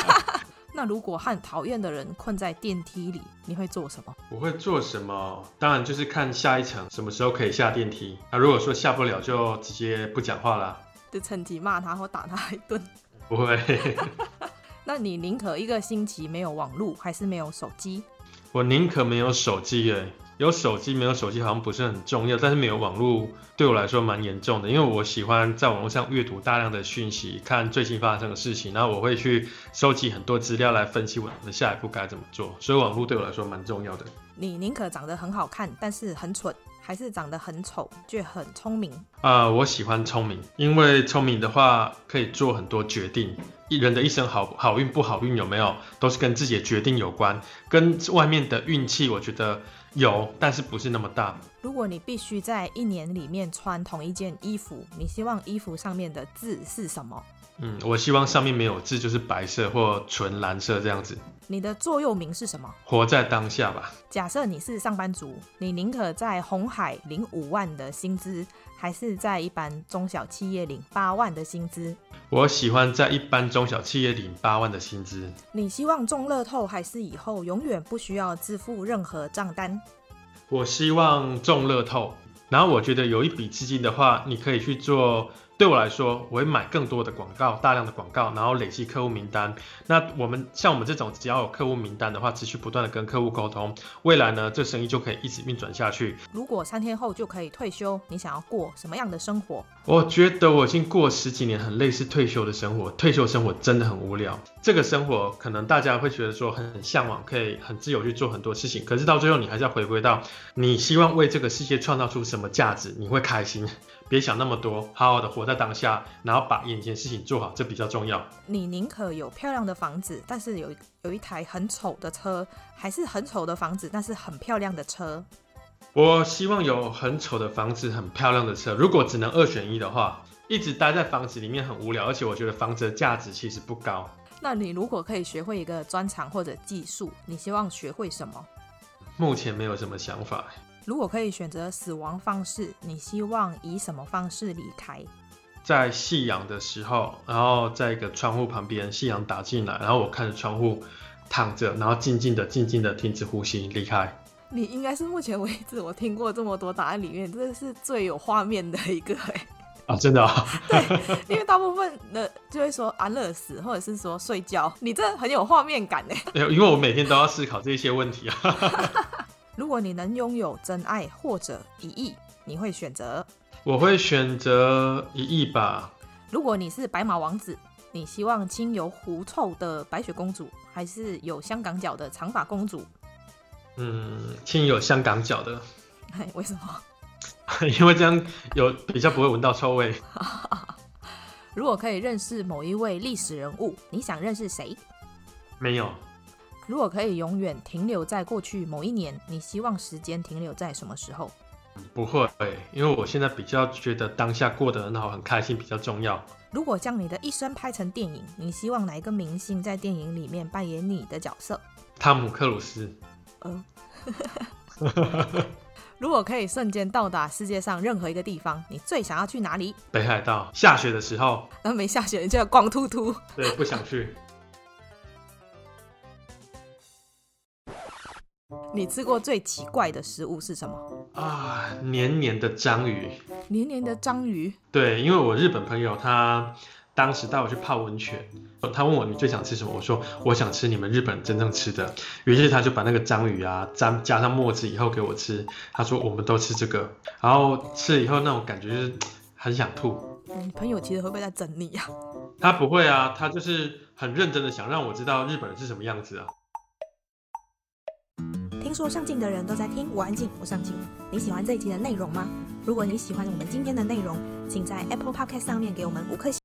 那如果和讨厌的人困在电梯里，你会做什么？
我会做什么？当然就是看下一层什么时候可以下电梯。那如果说下不了，就直接不讲话啦。
就趁机骂他或打他一顿。
不会。
那你宁可一个星期没有网络，还是没有手机？
我宁可没有手机诶。有手机没有手机好像不是很重要，但是没有网络对我来说蛮严重的，因为我喜欢在网络上阅读大量的讯息，看最近发生的事情，然后我会去收集很多资料来分析我的下一步该怎么做，所以网络对我来说蛮重要的。
你宁可长得很好看，但是很蠢，还是长得很丑却很聪明？
啊、呃，我喜欢聪明，因为聪明的话可以做很多决定。人的一生好好运不好运有没有，都是跟自己的决定有关，跟外面的运气我觉得。有，但是不是那么大。
如果你必须在一年里面穿同一件衣服，你希望衣服上面的字是什么？
嗯，我希望上面没有字，就是白色或纯蓝色这样子。
你的座右铭是什么？
活在当下吧。
假设你是上班族，你宁可在红海领五万的薪资，还是在一般中小企业领八万的薪资？
我喜欢在一般中小企业领八万的薪资。
你希望中乐透，还是以后永远不需要支付任何账单？
我希望中乐透。然后我觉得有一笔资金的话，你可以去做。对我来说，我会买更多的广告，大量的广告，然后累积客户名单。那我们像我们这种，只要有客户名单的话，持续不断的跟客户沟通，未来呢，这生意就可以一直运转下去。
如果三天后就可以退休，你想要过什么样的生活？
我觉得我已经过十几年很类似退休的生活，退休生活真的很无聊。这个生活可能大家会觉得说很向往，可以很自由去做很多事情，可是到最后你还是要回归到你希望为这个世界创造出什么价值，你会开心。别想那么多，好好的活在当下，然后把眼前事情做好，这比较重要。
你宁可有漂亮的房子，但是有有一台很丑的车，还是很丑的房子，但是很漂亮的车？
我希望有很丑的房子，很漂亮的车。如果只能二选一的话，一直待在房子里面很无聊，而且我觉得房子的价值其实不高。
那你如果可以学会一个专长或者技术，你希望学会什么？
目前没有什么想法。
如果可以选择死亡方式，你希望以什么方式离开？
在夕阳的时候，然后在一个窗户旁边，夕阳打进来，然后我看着窗户躺着，然后静静的、静静的停止呼吸，离开。
你应该是目前为止我听过这么多答案里面，这是最有画面的一个哎。
啊，真的啊？
对，因为大部分的就会说安乐死，或者是说睡觉，你这很有画面感哎。
因为我每天都要思考这些问题啊。
如果你能拥有真爱或者一亿，你会选择？
我会选择一亿吧。
如果你是白马王子，你希望亲有狐臭的白雪公主，还是有香港脚的长发公主？
嗯，亲有香港脚的。
哎，为什么？
因为这样有比较不会闻到臭味。
如果可以认识某一位历史人物，你想认识谁？
没有。
如果可以永远停留在过去某一年，你希望时间停留在什么时候？
不会，因为我现在比较觉得当下过得很好，很开心比较重要。
如果将你的一生拍成电影，你希望哪一个明星在电影里面扮演你的角色？
汤姆克鲁斯。
嗯。如果可以瞬间到达世界上任何一个地方，你最想要去哪里？
北海道。下雪的时候。
那没下雪，你就要光秃秃。
对，不想去。
你吃过最奇怪的食物是什么？
啊，黏黏的章鱼。
黏黏的章鱼。
对，因为我日本朋友他当时带我去泡温泉，他问我，你最想吃什么？我说我想吃你们日本真正吃的。于是他就把那个章鱼啊沾加上墨汁以后给我吃。他说我们都吃这个，然后吃了以后那种感觉就是很想吐。
你朋友其实会不会在整你呀？
他不会啊，他就是很认真的想让我知道日本人是什么样子啊。
听说上镜的人都在听，我安静，我上镜。你喜欢这一集的内容吗？如果你喜欢我们今天的内容，请在 Apple Podcast 上面给我们五颗星。